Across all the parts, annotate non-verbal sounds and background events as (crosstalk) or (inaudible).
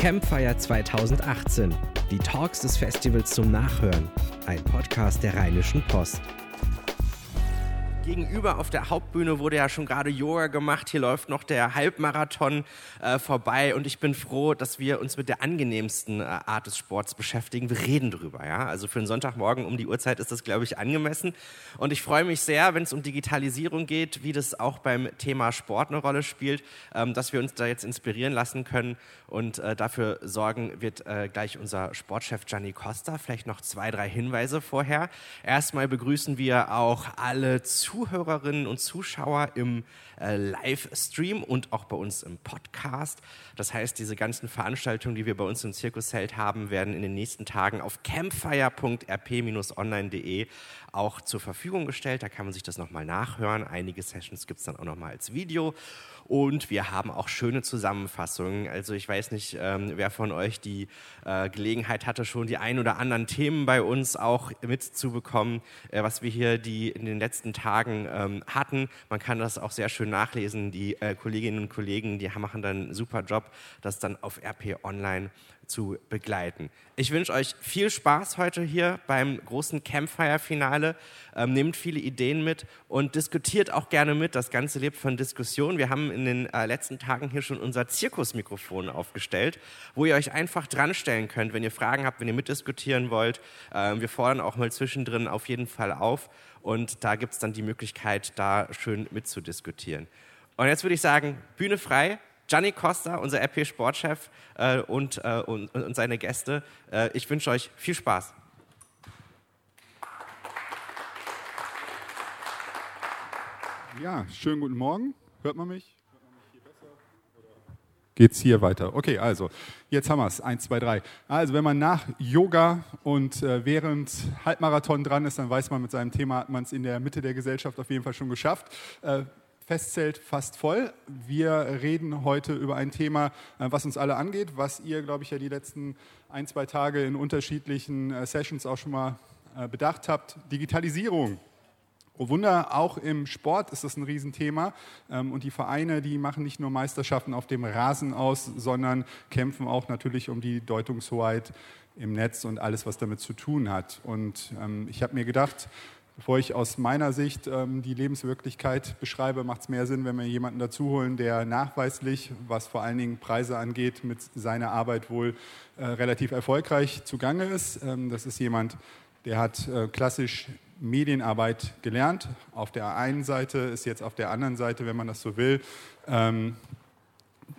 Campfire 2018. Die Talks des Festivals zum Nachhören. Ein Podcast der Rheinischen Post gegenüber auf der Hauptbühne wurde ja schon gerade Yoga gemacht. Hier läuft noch der Halbmarathon äh, vorbei und ich bin froh, dass wir uns mit der angenehmsten äh, Art des Sports beschäftigen. Wir reden drüber, ja. Also für einen Sonntagmorgen um die Uhrzeit ist das, glaube ich, angemessen. Und ich freue mich sehr, wenn es um Digitalisierung geht, wie das auch beim Thema Sport eine Rolle spielt, ähm, dass wir uns da jetzt inspirieren lassen können. Und äh, dafür sorgen wird äh, gleich unser Sportchef Gianni Costa. Vielleicht noch zwei, drei Hinweise vorher. Erstmal begrüßen wir auch alle Zuhörer Zuhörerinnen und Zuschauer im äh, Livestream und auch bei uns im Podcast. Das heißt, diese ganzen Veranstaltungen, die wir bei uns im Zirkusheld haben, werden in den nächsten Tagen auf campfire.rp-online.de auch zur Verfügung gestellt. Da kann man sich das nochmal nachhören. Einige Sessions gibt es dann auch nochmal als Video. Und wir haben auch schöne Zusammenfassungen. Also ich weiß nicht, ähm, wer von euch die äh, Gelegenheit hatte, schon die ein oder anderen Themen bei uns auch mitzubekommen, äh, was wir hier die in den letzten Tagen ähm, hatten. Man kann das auch sehr schön nachlesen. Die äh, Kolleginnen und Kollegen, die machen dann einen super Job, das dann auf RP Online zu begleiten. Ich wünsche euch viel Spaß heute hier beim großen Campfire-Finale. Ähm, nehmt viele Ideen mit und diskutiert auch gerne mit. Das Ganze lebt von Diskussion. Wir haben in den äh, letzten Tagen hier schon unser Zirkusmikrofon aufgestellt, wo ihr euch einfach dranstellen könnt, wenn ihr Fragen habt, wenn ihr mitdiskutieren wollt. Ähm, wir fordern auch mal zwischendrin auf jeden Fall auf und da gibt es dann die Möglichkeit, da schön mitzudiskutieren. Und jetzt würde ich sagen, Bühne frei. Gianni Costa, unser RP-Sportchef äh, und, äh, und, und, seine Gäste. Äh, ich wünsche euch viel Spaß. Ja, schönen guten Morgen. Hört man mich? Geht es hier weiter? Okay, also, jetzt haben wir es. Eins, zwei, drei. Also, wenn man nach Yoga und äh, während Halbmarathon dran ist, dann weiß man, mit seinem Thema hat man es in der Mitte der Gesellschaft auf jeden Fall schon geschafft. Äh, Festzelt fast voll. Wir reden heute über ein Thema, äh, was uns alle angeht, was ihr, glaube ich, ja die letzten ein, zwei Tage in unterschiedlichen äh, Sessions auch schon mal äh, bedacht habt. Digitalisierung. Oh Wunder, auch im Sport ist das ein Riesenthema. Ähm, und die Vereine, die machen nicht nur Meisterschaften auf dem Rasen aus, sondern kämpfen auch natürlich um die Deutungshoheit im Netz und alles, was damit zu tun hat. Und ähm, ich habe mir gedacht, Bevor ich aus meiner Sicht ähm, die Lebenswirklichkeit beschreibe, macht es mehr Sinn, wenn wir jemanden dazuholen, der nachweislich, was vor allen Dingen Preise angeht, mit seiner Arbeit wohl äh, relativ erfolgreich zugange ist. Ähm, das ist jemand, der hat äh, klassisch Medienarbeit gelernt. Auf der einen Seite ist jetzt auf der anderen Seite, wenn man das so will, ähm,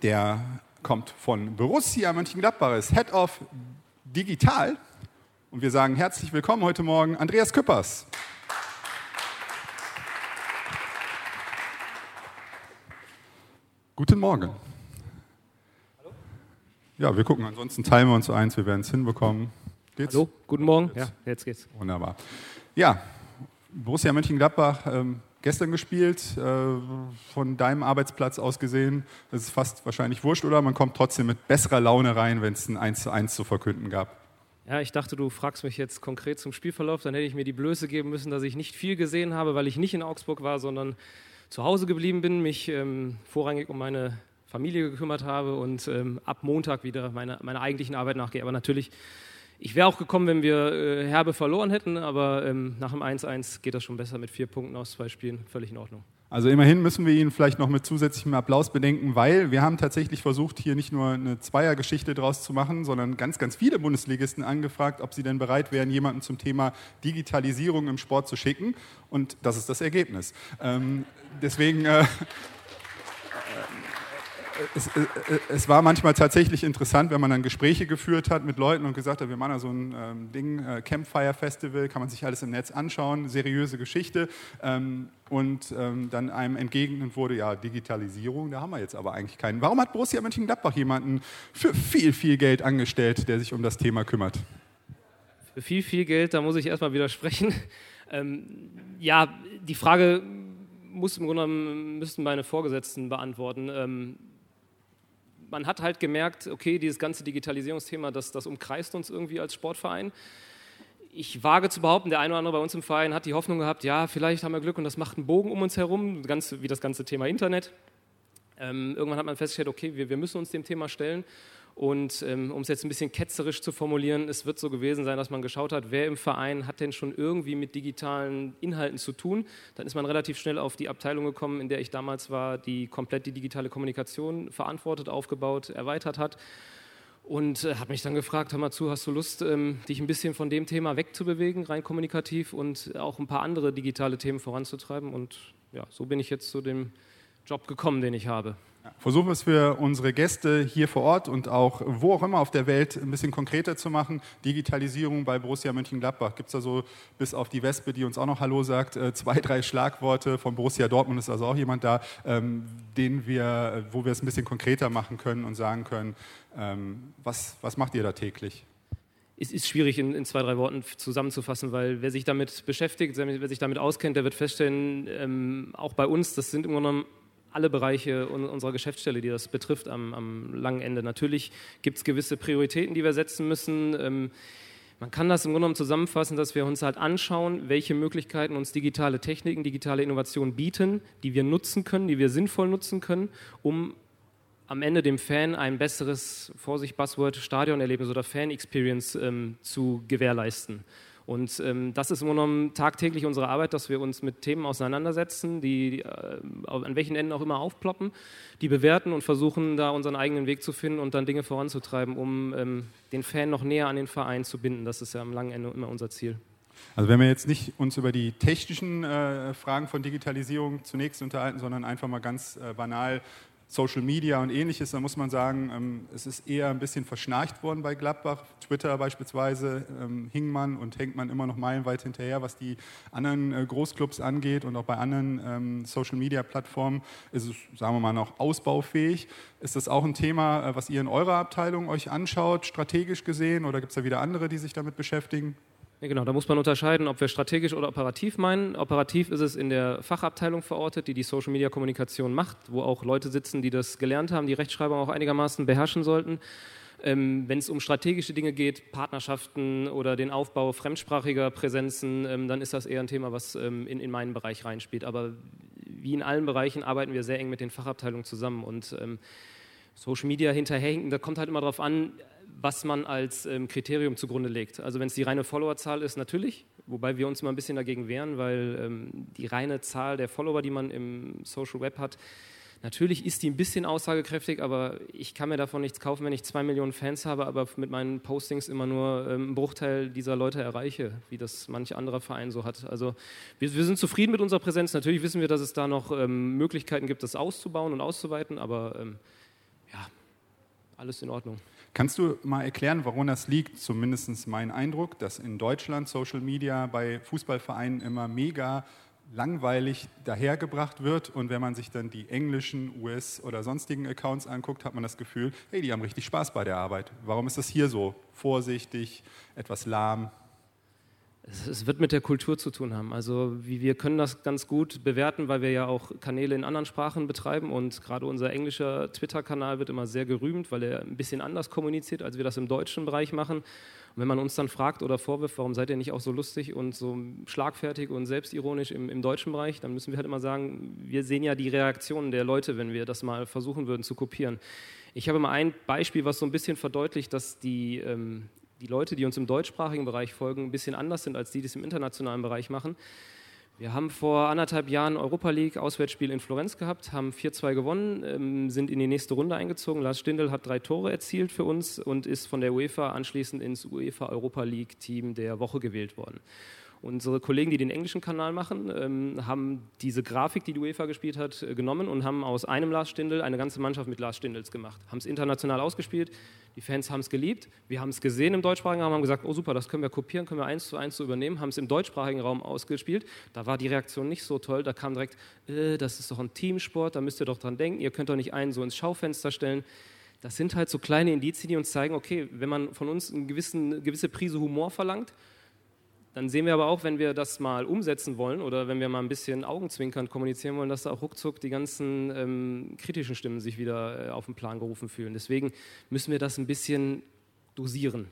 der kommt von Borussia Mönchengladbach, ist Head of Digital. Und wir sagen herzlich willkommen heute Morgen, Andreas Küppers. Guten Morgen. Hallo? Ja, wir gucken. Ansonsten teilen wir uns eins. Wir werden es hinbekommen. Geht's? Hallo, guten Morgen. Jetzt. Ja, jetzt geht's. Wunderbar. Ja, Borussia Mönchengladbach ähm, gestern gespielt, äh, von deinem Arbeitsplatz aus gesehen. Das ist fast wahrscheinlich wurscht, oder? Man kommt trotzdem mit besserer Laune rein, wenn es ein 1 zu 1 zu verkünden gab. Ja, ich dachte, du fragst mich jetzt konkret zum Spielverlauf. Dann hätte ich mir die Blöße geben müssen, dass ich nicht viel gesehen habe, weil ich nicht in Augsburg war, sondern zu Hause geblieben bin, mich ähm, vorrangig um meine Familie gekümmert habe und ähm, ab Montag wieder meine, meiner eigentlichen Arbeit nachgehe. Aber natürlich, ich wäre auch gekommen, wenn wir äh, Herbe verloren hätten, aber ähm, nach dem 1-1 geht das schon besser mit vier Punkten aus zwei Spielen. Völlig in Ordnung. Also immerhin müssen wir ihn vielleicht noch mit zusätzlichem Applaus bedenken, weil wir haben tatsächlich versucht, hier nicht nur eine Zweiergeschichte draus zu machen, sondern ganz, ganz viele Bundesligisten angefragt, ob sie denn bereit wären, jemanden zum Thema Digitalisierung im Sport zu schicken. Und das ist das Ergebnis. Ähm, deswegen... Äh, es, äh, es, war manchmal tatsächlich interessant, wenn man dann Gespräche geführt hat mit Leuten und gesagt hat, wir machen da so ein ähm, Ding, äh, Campfire Festival, kann man sich alles im Netz anschauen, seriöse Geschichte. Ähm, und ähm, dann einem entgegnet wurde, ja, Digitalisierung, da haben wir jetzt aber eigentlich keinen. Warum hat Borussia Mönchengladbach jemanden für viel, viel Geld angestellt, der sich um das Thema kümmert? Für viel, viel Geld, da muss ich erstmal widersprechen. (laughs) Ähm, ja, die Frage muss im Grunde genommen, müssten meine Vorgesetzten beantworten. Man hat halt gemerkt, okay, dieses ganze Digitalisierungsthema, das, das umkreist uns irgendwie als Sportverein. Ich wage zu behaupten, der eine oder andere bei uns im Verein hat die Hoffnung gehabt, ja, vielleicht haben wir Glück und das macht einen Bogen um uns herum, ganz, wie das ganze Thema Internet. Ähm, irgendwann hat man festgestellt, okay, wir, wir müssen uns dem Thema stellen. Und ähm, um es jetzt ein bisschen ketzerisch zu formulieren, es wird so gewesen sein, dass man geschaut hat, wer im Verein hat denn schon irgendwie mit digitalen Inhalten zu tun. Dann ist man relativ schnell auf die Abteilung gekommen, in der ich damals war, die komplett die digitale Kommunikation verantwortet, aufgebaut, erweitert hat. Und äh, hat mich dann gefragt, hör mal zu, hast du Lust, ähm, dich ein bisschen von dem Thema wegzubewegen, rein kommunikativ und auch ein paar andere digitale Themen voranzutreiben. Und ja, so bin ich jetzt zu dem Job gekommen, den ich habe. Versuchen wir es für unsere Gäste hier vor Ort und auch wo auch immer auf der Welt ein bisschen konkreter zu machen. Digitalisierung bei Borussia Mönchengladbach. Gibt es da so, bis auf die Wespe, die uns auch noch Hallo sagt, äh, zwei, drei Schlagworte von Borussia Dortmund ist also auch jemand da, ähm, den wir, wo wir es ein bisschen konkreter machen können und sagen können, ähm, was, was macht ihr da täglich? es ist schwierig in, in, zwei, drei Worten zusammenzufassen, weil wer sich damit beschäftigt, wer sich damit auskennt, der wird feststellen, ähm, auch bei uns, das sind im Grunde genommen alle Bereiche unserer Geschäftsstelle, die das betrifft, am, am langen Ende. Natürlich gibt es gewisse Prioritäten, die wir setzen müssen. Ähm, man kann das im Grunde genommen zusammenfassen, dass wir uns halt anschauen, welche Möglichkeiten uns digitale Techniken, digitale Innovationen bieten, die wir nutzen können, die wir sinnvoll nutzen können, um am Ende dem Fan ein besseres, Vorsicht, Buzzword, Stadionerlebnis oder Fan-Experience ähm, zu gewährleisten. Und ähm, das ist im Grunde genommen tagtäglich unsere Arbeit, dass wir uns mit Themen auseinandersetzen, die, die äh, an welchen Enden auch immer aufploppen, die bewerten und versuchen, da unseren eigenen Weg zu finden und dann Dinge voranzutreiben, um ähm, den Fan noch näher an den Verein zu binden. Das ist ja am langen Ende immer unser Ziel. Also wenn wir jetzt nicht uns über die technischen äh, Fragen von Digitalisierung zunächst unterhalten, sondern einfach mal ganz äh, banal Social Media und ähnliches, da muss man sagen, ähm, es ist eher ein bisschen verschnarcht worden bei Gladbach. Twitter beispielsweise ähm, hing man und hängt man immer noch meilenweit hinterher, was die anderen äh, Großclubs angeht und auch bei anderen ähm, Social Media Plattformen ist es, sagen wir mal, noch ausbaufähig. Ist das auch ein Thema, äh, was ihr in eurer Abteilung euch anschaut, strategisch gesehen, oder gibt es da wieder andere, die sich damit beschäftigen? Genau, da muss man unterscheiden, ob wir strategisch oder operativ meinen. Operativ ist es in der Fachabteilung verortet, die die Social-Media-Kommunikation macht, wo auch Leute sitzen, die das gelernt haben, die Rechtschreibung auch einigermaßen beherrschen sollten. Ähm, Wenn es um strategische Dinge geht, Partnerschaften oder den Aufbau fremdsprachiger Präsenzen, ähm, dann ist das eher ein Thema, was ähm, in, in meinen Bereich reinspielt. Aber wie in allen Bereichen arbeiten wir sehr eng mit den Fachabteilungen zusammen und ähm, Social Media hinterherhinken, da kommt halt immer darauf an, was man als ähm, Kriterium zugrunde legt. Also wenn es die reine Followerzahl ist, natürlich, wobei wir uns immer ein bisschen dagegen wehren, weil ähm, die reine Zahl der Follower, die man im Social Web hat, natürlich ist die ein bisschen aussagekräftig, aber ich kann mir davon nichts kaufen, wenn ich zwei Millionen Fans habe, aber mit meinen Postings immer nur ähm, einen Bruchteil dieser Leute erreiche, wie das manch anderer Verein so hat. Also wir, wir sind zufrieden mit unserer Präsenz. Natürlich wissen wir, dass es da noch ähm, Möglichkeiten gibt, das auszubauen und auszuweiten, aber ähm, ja, alles in Ordnung. Kannst du mal erklären, woran das liegt? Zumindest mein Eindruck, dass in Deutschland Social Media bei Fußballvereinen immer mega langweilig dahergebracht wird und wenn man sich dann die englischen, US- oder sonstigen Accounts anguckt, hat man das Gefühl, hey, die haben richtig Spaß bei der Arbeit. Warum ist das hier so vorsichtig, etwas lahm? Es wird mit der Kultur zu tun haben. Also wir können das ganz gut bewerten, weil wir ja auch Kanäle in anderen Sprachen betreiben und gerade unser englischer Twitter-Kanal wird immer sehr gerühmt, weil er ein bisschen anders kommuniziert, als wir das im deutschen Bereich machen. Und wenn man uns dann fragt oder vorwirft, warum seid ihr nicht auch so lustig und so schlagfertig und selbstironisch im, im deutschen Bereich, dann müssen wir halt immer sagen, wir sehen ja die Reaktionen der Leute, wenn wir das mal versuchen würden zu kopieren. Ich habe mal ein Beispiel, was so ein bisschen verdeutlicht, dass die ähm, die Leute, die uns im deutschsprachigen Bereich folgen, ein bisschen anders sind als die, die es im internationalen Bereich machen. Wir haben vor anderthalb Jahren Europa League Auswärtsspiel in Florenz gehabt, haben 4-2 gewonnen, ähm, sind in die nächste Runde eingezogen. Lars Stindl hat drei Tore erzielt für uns und ist von der UEFA anschließend ins UEFA Europa League Team der Woche gewählt worden. Unsere Kollegen, die den englischen Kanal machen, ähm, haben diese Grafik, die die UEFA gespielt hat, äh, genommen und haben aus einem Lars Stindl eine ganze Mannschaft mit Lars Stindls gemacht. Haben es international ausgespielt, die Fans haben es geliebt, wir haben es gesehen im deutschsprachigen Raum, haben gesagt, oh super, das können wir kopieren, können wir eins zu eins so übernehmen, haben es im deutschsprachigen Raum ausgespielt. Da war die Reaktion nicht so toll, da kam direkt, äh, das ist doch ein Teamsport, da müsst ihr doch dran denken, ihr könnt doch nicht einen so ins Schaufenster stellen. Das sind halt so kleine Indizien, die uns zeigen, okay, wenn man von uns eine gewisse Prise Humor verlangt, dann sehen wir aber auch, wenn wir das mal umsetzen wollen oder wenn wir mal ein bisschen augenzwinkernd kommunizieren wollen, dass da auch ruckzuck die ganzen ähm, kritischen Stimmen sich wieder äh, auf den Plan gerufen fühlen. Deswegen müssen wir das ein bisschen dosieren.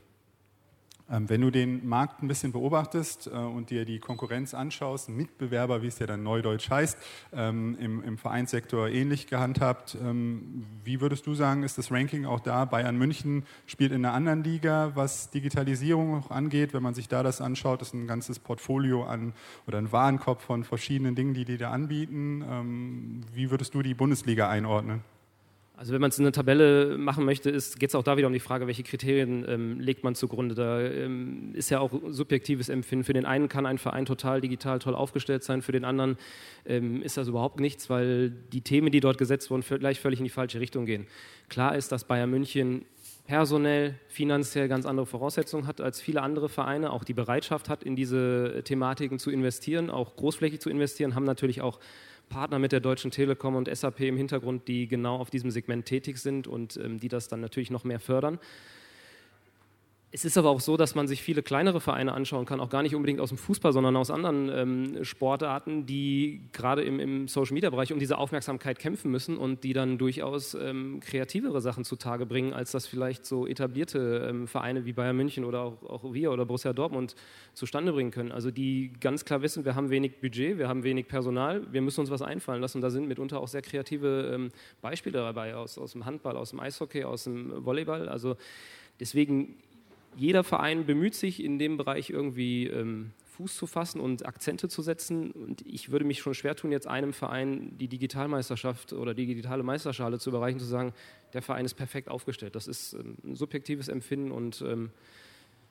Ähm, wenn du den Markt ein bisschen beobachtest äh, und dir die Konkurrenz anschaust, Mitbewerber, wie es ja dann neudeutsch heißt, ähm, im, Vereinssektor ähnlich gehandhabt, ähm, wie würdest du sagen, ist das Ranking auch da? Bayern München spielt in einer anderen Liga, was Digitalisierung auch angeht. Wenn man sich da das anschaut, ist ein ganzes Portfolio an oder ein Warenkorb von verschiedenen Dingen, die die da anbieten. Wie würdest du die Bundesliga einordnen? Also wenn man es in eine Tabelle machen möchte, geht es auch da wieder um die Frage, welche Kriterien ähm, legt man zugrunde. Da ähm, ist ja auch subjektives Empfinden. Für den einen kann ein Verein total digital toll aufgestellt sein, für den anderen ähm, ist das überhaupt nichts, weil die Themen, die dort gesetzt wurden, vielleicht völlig in die falsche Richtung gehen. Klar ist, dass Bayern München personell, finanziell ganz andere Voraussetzungen hat als viele andere Vereine, auch die Bereitschaft hat, in diese Thematiken zu investieren, auch großflächig zu investieren, haben natürlich auch Partner mit der Deutschen Telekom und SAP im Hintergrund, die genau auf diesem Segment tätig sind und ähm, die das dann natürlich noch mehr fördern. Es ist aber auch so, dass man sich viele kleinere Vereine anschauen kann, auch gar nicht unbedingt aus dem Fußball, sondern aus anderen ähm, Sportarten, die gerade im, im Social-Media-Bereich um diese Aufmerksamkeit kämpfen müssen und die dann durchaus ähm, kreativere Sachen zutage bringen, als das vielleicht so etablierte ähm, Vereine wie Bayern München oder auch, auch, wir oder Borussia Dortmund zustande bringen können. Also die ganz klar wissen, wir haben wenig Budget, wir haben wenig Personal, wir müssen uns was einfallen lassen. Und da sind mitunter auch sehr kreative ähm, Beispiele dabei aus, aus dem Handball, aus dem Eishockey, aus dem Volleyball. Also deswegen jeder Verein bemüht sich in dem Bereich irgendwie ähm, Fuß zu fassen und Akzente zu setzen. Und ich würde mich schon schwer tun, jetzt einem Verein die Digitalmeisterschaft oder die digitale Meisterschale zu überreichen, zu sagen, der Verein ist perfekt aufgestellt. Das ist ähm, ein subjektives Empfinden und ähm,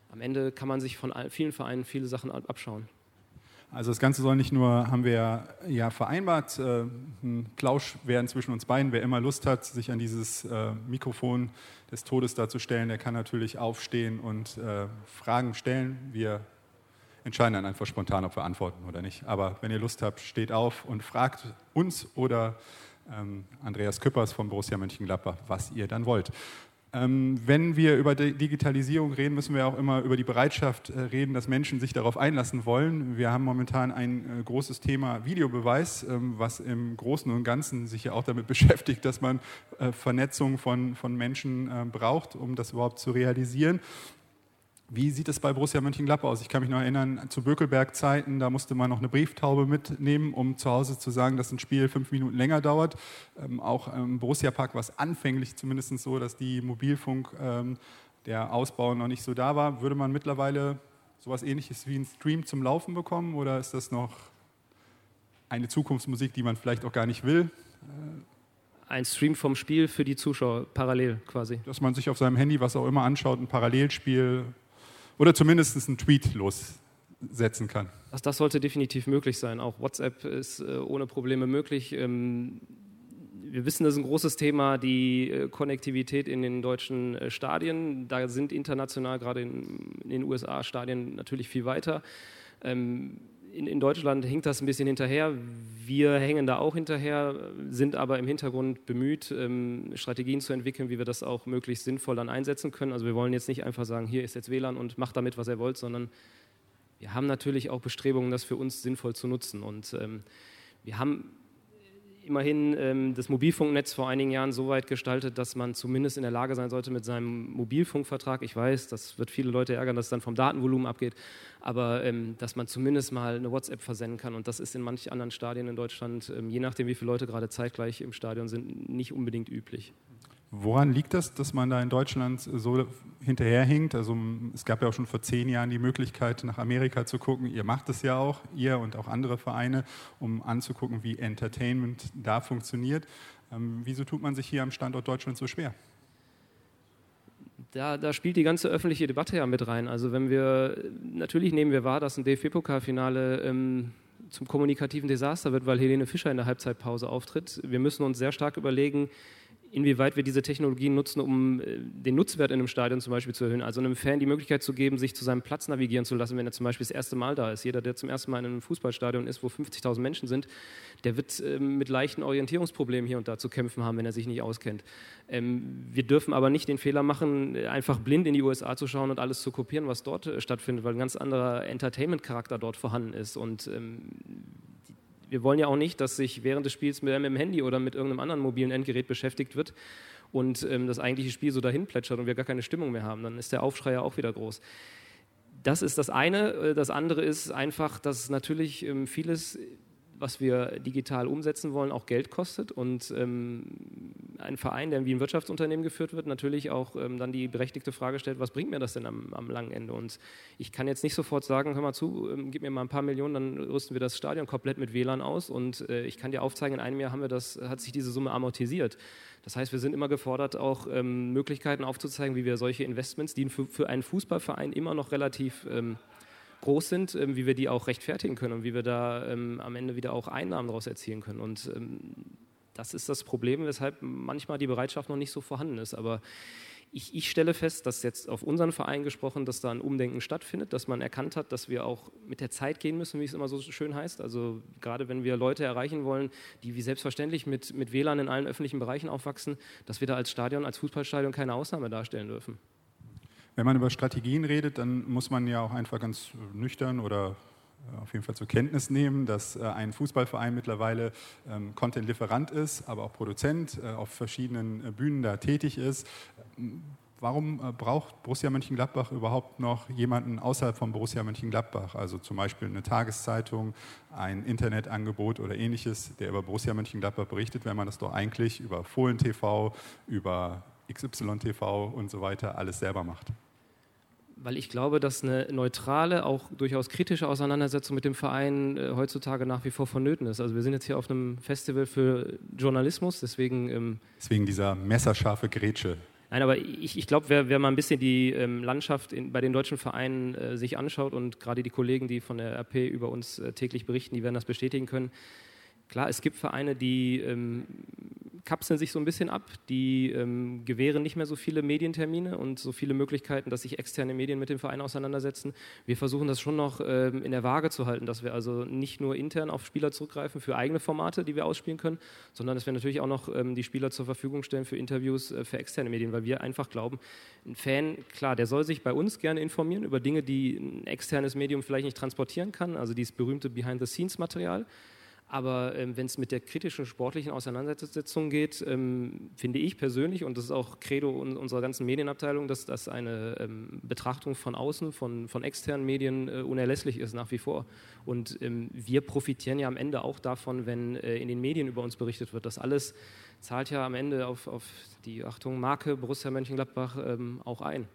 am Ende kann man sich von vielen Vereinen viele Sachen abschauen. Also das Ganze soll nicht nur, haben wir ja vereinbart, äh, ein Plausch werden zwischen uns beiden. Wer immer Lust hat, sich an dieses äh, Mikrofon des Todes darzustellen, der kann natürlich aufstehen und äh, Fragen stellen. Wir entscheiden dann einfach spontan, ob wir antworten oder nicht. Aber wenn ihr Lust habt, steht auf und fragt uns oder ähm, Andreas Küppers von Borussia Mönchengladbach, was ihr dann wollt. Ähm, wenn wir über Digitalisierung reden, müssen wir auch immer über die Bereitschaft äh, reden, dass Menschen sich darauf einlassen wollen. Wir haben momentan ein äh, großes Thema Videobeweis, ähm, was im Großen und Ganzen sich ja auch damit (laughs) beschäftigt, dass man äh, Vernetzung von, von Menschen braucht, um das überhaupt zu realisieren. Wie sieht es bei Borussia Mönchengladbach aus? Ich kann mich noch erinnern, zu Bökelberg-Zeiten, da musste man noch eine Brieftaube mitnehmen, um zu Hause zu sagen, dass ein Spiel fünf Minuten länger dauert. Ähm, auch im Borussia-Park war es anfänglich zumindest so, dass die Mobilfunk, ähm, der Ausbau noch nicht so da war. Würde man mittlerweile sowas ähnliches wie einen Stream zum Laufen bekommen oder ist das noch eine Zukunftsmusik, die man vielleicht auch gar nicht will? ein Stream vom Spiel für die Zuschauer parallel quasi. Dass man sich auf seinem Handy was auch immer anschaut, ein Parallelspiel oder zumindest einen Tweet lossetzen kann. Das, das sollte definitiv möglich sein. Auch WhatsApp ist äh, ohne Probleme möglich. Ähm, wir wissen, das ist ein großes Thema, die äh, Konnektivität in den deutschen äh, Stadien. Da sind international, gerade in, in den USA, Stadien natürlich viel weiter. Ähm, in, in, Deutschland hinkt das ein bisschen hinterher. Wir hängen da auch hinterher, sind aber im Hintergrund bemüht, ähm, Strategien zu entwickeln, wie wir das auch möglichst sinnvoll dann einsetzen können. Also wir wollen jetzt nicht einfach sagen, hier ist jetzt WLAN und macht damit, was ihr wollt, sondern wir haben natürlich auch Bestrebungen, das für uns sinnvoll zu nutzen. Und ähm, wir haben immerhin ähm, das Mobilfunknetz vor einigen Jahren so weit gestaltet, dass man zumindest in der Lage sein sollte mit seinem Mobilfunkvertrag, ich weiß, das wird viele Leute ärgern, dass es dann vom Datenvolumen abgeht, aber ähm, dass man zumindest mal eine WhatsApp versenden kann und das ist in manchen anderen Stadien in Deutschland, ähm, je nachdem wie viele Leute gerade zeitgleich im Stadion sind, nicht unbedingt üblich. Woran liegt das, dass man da in Deutschland so hinterherhinkt? Also es gab ja auch schon vor zehn Jahren die Möglichkeit, nach Amerika zu gucken. Ihr macht es ja auch, ihr und auch andere Vereine, um anzugucken, wie Entertainment da funktioniert. Ähm, wieso tut man sich hier am Standort Deutschland so schwer? Da, da, spielt die ganze öffentliche Debatte ja mit rein. Also wenn wir, natürlich nehmen wir wahr, dass ein DFB-Pokalfinale ähm, zum kommunikativen Desaster wird, weil Helene Fischer in der Halbzeitpause auftritt. Wir müssen uns sehr stark überlegen, inwieweit wir diese Technologien nutzen, um äh, den Nutzwert in einem Stadion zum Beispiel zu erhöhen. Also einem Fan die Möglichkeit zu geben, sich zu seinem Platz navigieren zu lassen, wenn er zum Beispiel das erste Mal da ist. Jeder, der zum ersten Mal in einem Fußballstadion ist, wo 50.000 Menschen sind, der wird ähm, mit leichten Orientierungsproblemen hier und da zu kämpfen haben, wenn er sich nicht auskennt. Ähm, wir dürfen aber nicht den Fehler machen, einfach blind in die USA zu schauen und alles zu kopieren, was dort äh, stattfindet, weil ein ganz anderer Entertainment-Charakter dort vorhanden ist. Und ähm, wir wollen ja auch nicht, dass sich während des Spiels mit, dem Handy oder mit irgendeinem anderen mobilen Endgerät beschäftigt wird und ähm, das eigentliche Spiel so dahin plätschert und wir gar keine Stimmung mehr haben. Dann ist der Aufschrei ja auch wieder groß. das ist das eine. Äh, das andere ist einfach, dass natürlich ähm, vieles was wir digital umsetzen wollen, auch Geld kostet und ähm, ein Verein, der wie ein Wirtschaftsunternehmen geführt wird, natürlich auch ähm, dann die berechtigte Frage stellt, was bringt mir das denn am, am, langen Ende? Und ich kann jetzt nicht sofort sagen, hör mal zu, ähm, gib mir mal ein paar Millionen, dann rüsten wir das Stadion komplett mit WLAN aus und äh, ich kann dir aufzeigen, in einem Jahr haben wir das, hat sich diese Summe amortisiert. Das heißt, wir sind immer gefordert, auch ähm, Möglichkeiten aufzuzeigen, wie wir solche Investments, die für, für einen Fußballverein immer noch relativ ähm, groß sind, ähm, wie wir die auch rechtfertigen können und wie wir da ähm, am Ende wieder auch Einnahmen daraus erzielen können. Und ähm, das ist das Problem, weshalb manchmal die Bereitschaft noch nicht so vorhanden ist. Aber ich, ich, stelle fest, dass jetzt auf unseren Verein gesprochen, dass da ein Umdenken stattfindet, dass man erkannt hat, dass wir auch mit der Zeit gehen müssen, wie es immer so schön heißt. Also gerade wenn wir Leute erreichen wollen, die wie selbstverständlich mit, mit WLAN in allen öffentlichen Bereichen aufwachsen, dass wir da als Stadion, als Fußballstadion keine Ausnahme darstellen dürfen. Wenn man über Strategien redet, dann muss man ja auch einfach ganz nüchtern oder äh, auf jeden Fall zur Kenntnis nehmen, dass äh, ein Fußballverein mittlerweile ähm, Content-Lieferant ist, aber auch Produzent, äh, auf verschiedenen Bühnen da tätig ist. Warum braucht Borussia Mönchengladbach überhaupt noch jemanden außerhalb von Borussia Mönchengladbach? Also zum Beispiel eine Tageszeitung, ein Internetangebot oder ähnliches, der über Borussia Mönchengladbach berichtet, wenn man das doch eigentlich über Fohlen TV, über XY TV und so weiter alles selber macht weil ich glaube, dass eine neutrale, auch durchaus kritische Auseinandersetzung mit dem Verein äh, heutzutage nach wie vor vonnöten ist. Also wir sind jetzt hier auf einem Festival für Journalismus, deswegen... Ähm, deswegen dieser messerscharfe Grätsche. Nein, aber ich, ich glaube, wer, wer, mal ein bisschen die ähm, Landschaft in, bei den deutschen Vereinen äh, sich anschaut und gerade die Kollegen, die von der RP über uns äh, täglich berichten, die werden das bestätigen können. Klar, es gibt Vereine, die ähm, kapseln sich so ein bisschen ab, die ähm, gewähren nicht mehr so viele Medientermine und so viele Möglichkeiten, dass sich externe Medien mit dem Verein auseinandersetzen. Wir versuchen das schon noch ähm, in der Waage zu halten, dass wir also nicht nur intern auf Spieler zurückgreifen für eigene Formate, die wir ausspielen können, sondern dass wir natürlich auch noch ähm, die Spieler zur Verfügung stellen für Interviews äh, für externe Medien, weil wir einfach glauben, ein Fan, klar, der soll sich bei uns gerne informieren über Dinge, die ein externes Medium vielleicht nicht transportieren kann, also dieses berühmte Behind-the-Scenes-Material. Aber ähm, wenn es mit der kritischen sportlichen Auseinandersetzung geht, ähm, finde ich persönlich, und das ist auch Credo unserer ganzen Medienabteilung, dass das eine ähm, Betrachtung von außen, von, von externen Medien äh, unerlässlich ist nach wie vor. Und ähm, wir profitieren ja am Ende auch davon, wenn äh, in den Medien über uns berichtet wird. Das alles zahlt ja am Ende auf, auf die Achtung Marke Borussia Mönchengladbach ähm, auch ein.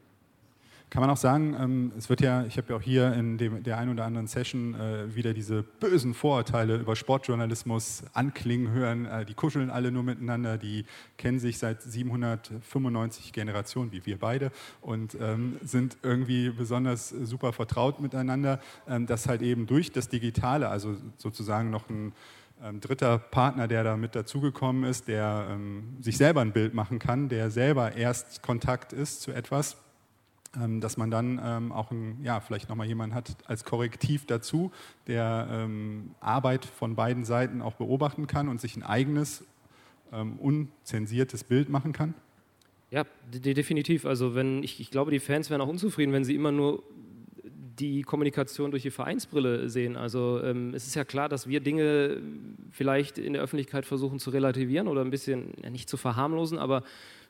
Kann man auch sagen, ähm, es wird ja, ich habe ja auch hier in dem, der einen oder anderen Session äh, wieder diese bösen Vorurteile über Sportjournalismus anklingen hören. Äh, die kuscheln alle nur miteinander, die kennen sich seit 795 Generationen, wie wir beide, und ähm, sind irgendwie besonders super vertraut miteinander. Ähm, dass halt eben durch das Digitale, also sozusagen noch ein ähm, dritter Partner, der da mit dazugekommen ist, der ähm, sich selber ein Bild machen kann, der selber erst Kontakt ist zu etwas, dass man dann ähm, auch ein, ja, vielleicht nochmal jemanden hat als Korrektiv dazu, der ähm, Arbeit von beiden Seiten auch beobachten kann und sich ein eigenes, unzensiertes Bild machen kann? Ja, definitiv. Also wenn ich, ich glaube, die Fans wären auch unzufrieden, wenn sie immer nur die Kommunikation durch die Vereinsbrille sehen. Also ähm, es ist ja klar, dass wir Dinge vielleicht in der Öffentlichkeit versuchen zu relativieren oder ein bisschen ja, nicht zu verharmlosen, aber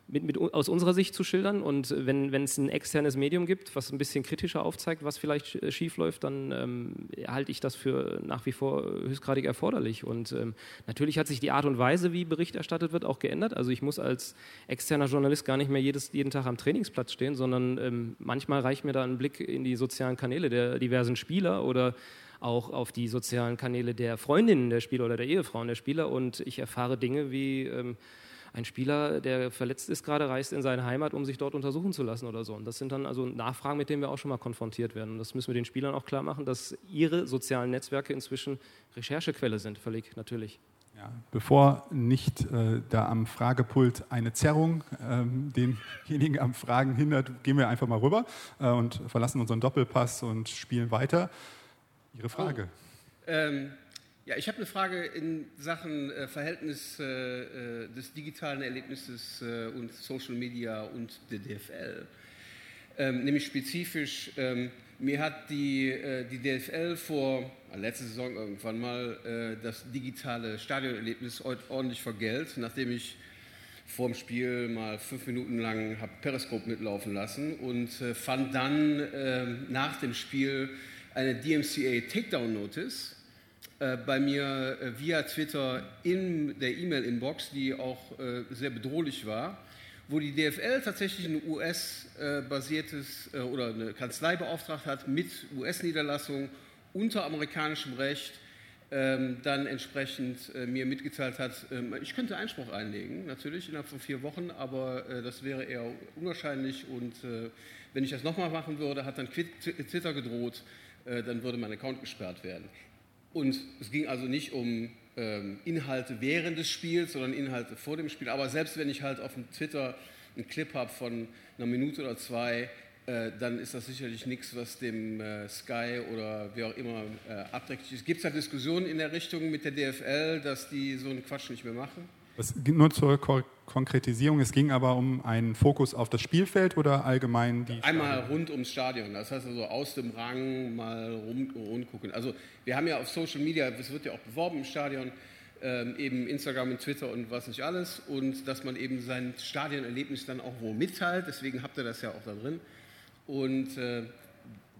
mit, mit, aus unserer Sicht zu schildern. Und wenn, wenn es ein externes Medium gibt, was ein bisschen kritischer aufzeigt, was vielleicht äh, schief läuft, dann ähm, halte ich das für nach wie vor höchstgradig erforderlich. Und ähm, natürlich hat sich die Art und Weise, wie Bericht erstattet wird, auch geändert. Also ich muss als externer Journalist gar nicht mehr jedes, jeden Tag am Trainingsplatz stehen, sondern ähm, manchmal reicht mir da ein Blick in die sozialen Kanäle der diversen Spieler oder auch auf die sozialen Kanäle der Freundinnen der Spieler oder der Ehefrauen der Spieler und ich erfahre Dinge wie ähm, ein Spieler, der verletzt ist gerade, reist in seine Heimat, um sich dort untersuchen zu lassen oder so. Und das sind dann also Nachfragen, mit denen wir auch schon mal konfrontiert werden. Und das müssen wir den Spielern auch klar machen, dass ihre sozialen Netzwerke inzwischen Recherchequelle sind, völlig natürlich. Ja, bevor nicht äh, da am Fragepult eine Zerrung ähm, denjenigen am Fragen hindert, gehen wir einfach mal rüber äh, und verlassen unseren Doppelpass und spielen weiter. Ihre Frage. Oh. Ähm, ja, ich habe eine Frage in Sachen äh, Verhältnis äh, äh, des digitalen Erlebnisses äh, und Social Media und der DFL. Ähm, nämlich spezifisch, ähm, mir hat die, äh, die DFL vor, äh, letzte Saison irgendwann mal, das digitale Stadionerlebnis ordentlich vergelt, nachdem ich vor dem Spiel mal fünf Minuten lang habe Periscope mitlaufen lassen und fand dann nach dem Spiel eine DMCA Takedown Notice bei mir äh, via Twitter in der E-Mail-Inbox, die auch äh, sehr bedrohlich war, wo die DFL tatsächlich ein US-basiertes äh, oder eine Kanzlei beauftragt hat mit US-Niederlassung unter amerikanischem Recht ähm, dann entsprechend äh, mir mitgeteilt hat, ähm, ich könnte Einspruch einlegen, natürlich innerhalb von vier Wochen, aber äh, das wäre eher unwahrscheinlich und äh, wenn ich das nochmal machen würde, hat dann Twitter gedroht, äh, dann würde mein Account gesperrt werden. Und es ging also nicht um ähm, Inhalte während des Spiels, sondern Inhalte vor dem Spiel. Aber selbst wenn ich halt auf dem Twitter einen Clip habe von einer Minute oder zwei, äh, dann ist das sicherlich nichts, was dem äh, Sky oder wie auch immer äh, abträglich ist. Gibt es da Diskussionen in der Richtung mit der DFL, dass die so einen Quatsch nicht mehr machen? Das, nur zur Ko Konkretisierung, es ging aber um einen Fokus auf das Spielfeld oder allgemein die Einmal Stadion? rund ums Stadion, das heißt also aus dem Rang mal rum, rumgucken. Also wir haben ja auf Social Media, es wird ja auch beworben im Stadion, ähm, eben Instagram und Twitter und was nicht alles und dass man eben sein Stadionerlebnis dann auch wo mitteilt, deswegen habt ihr das ja auch da drin. Und äh,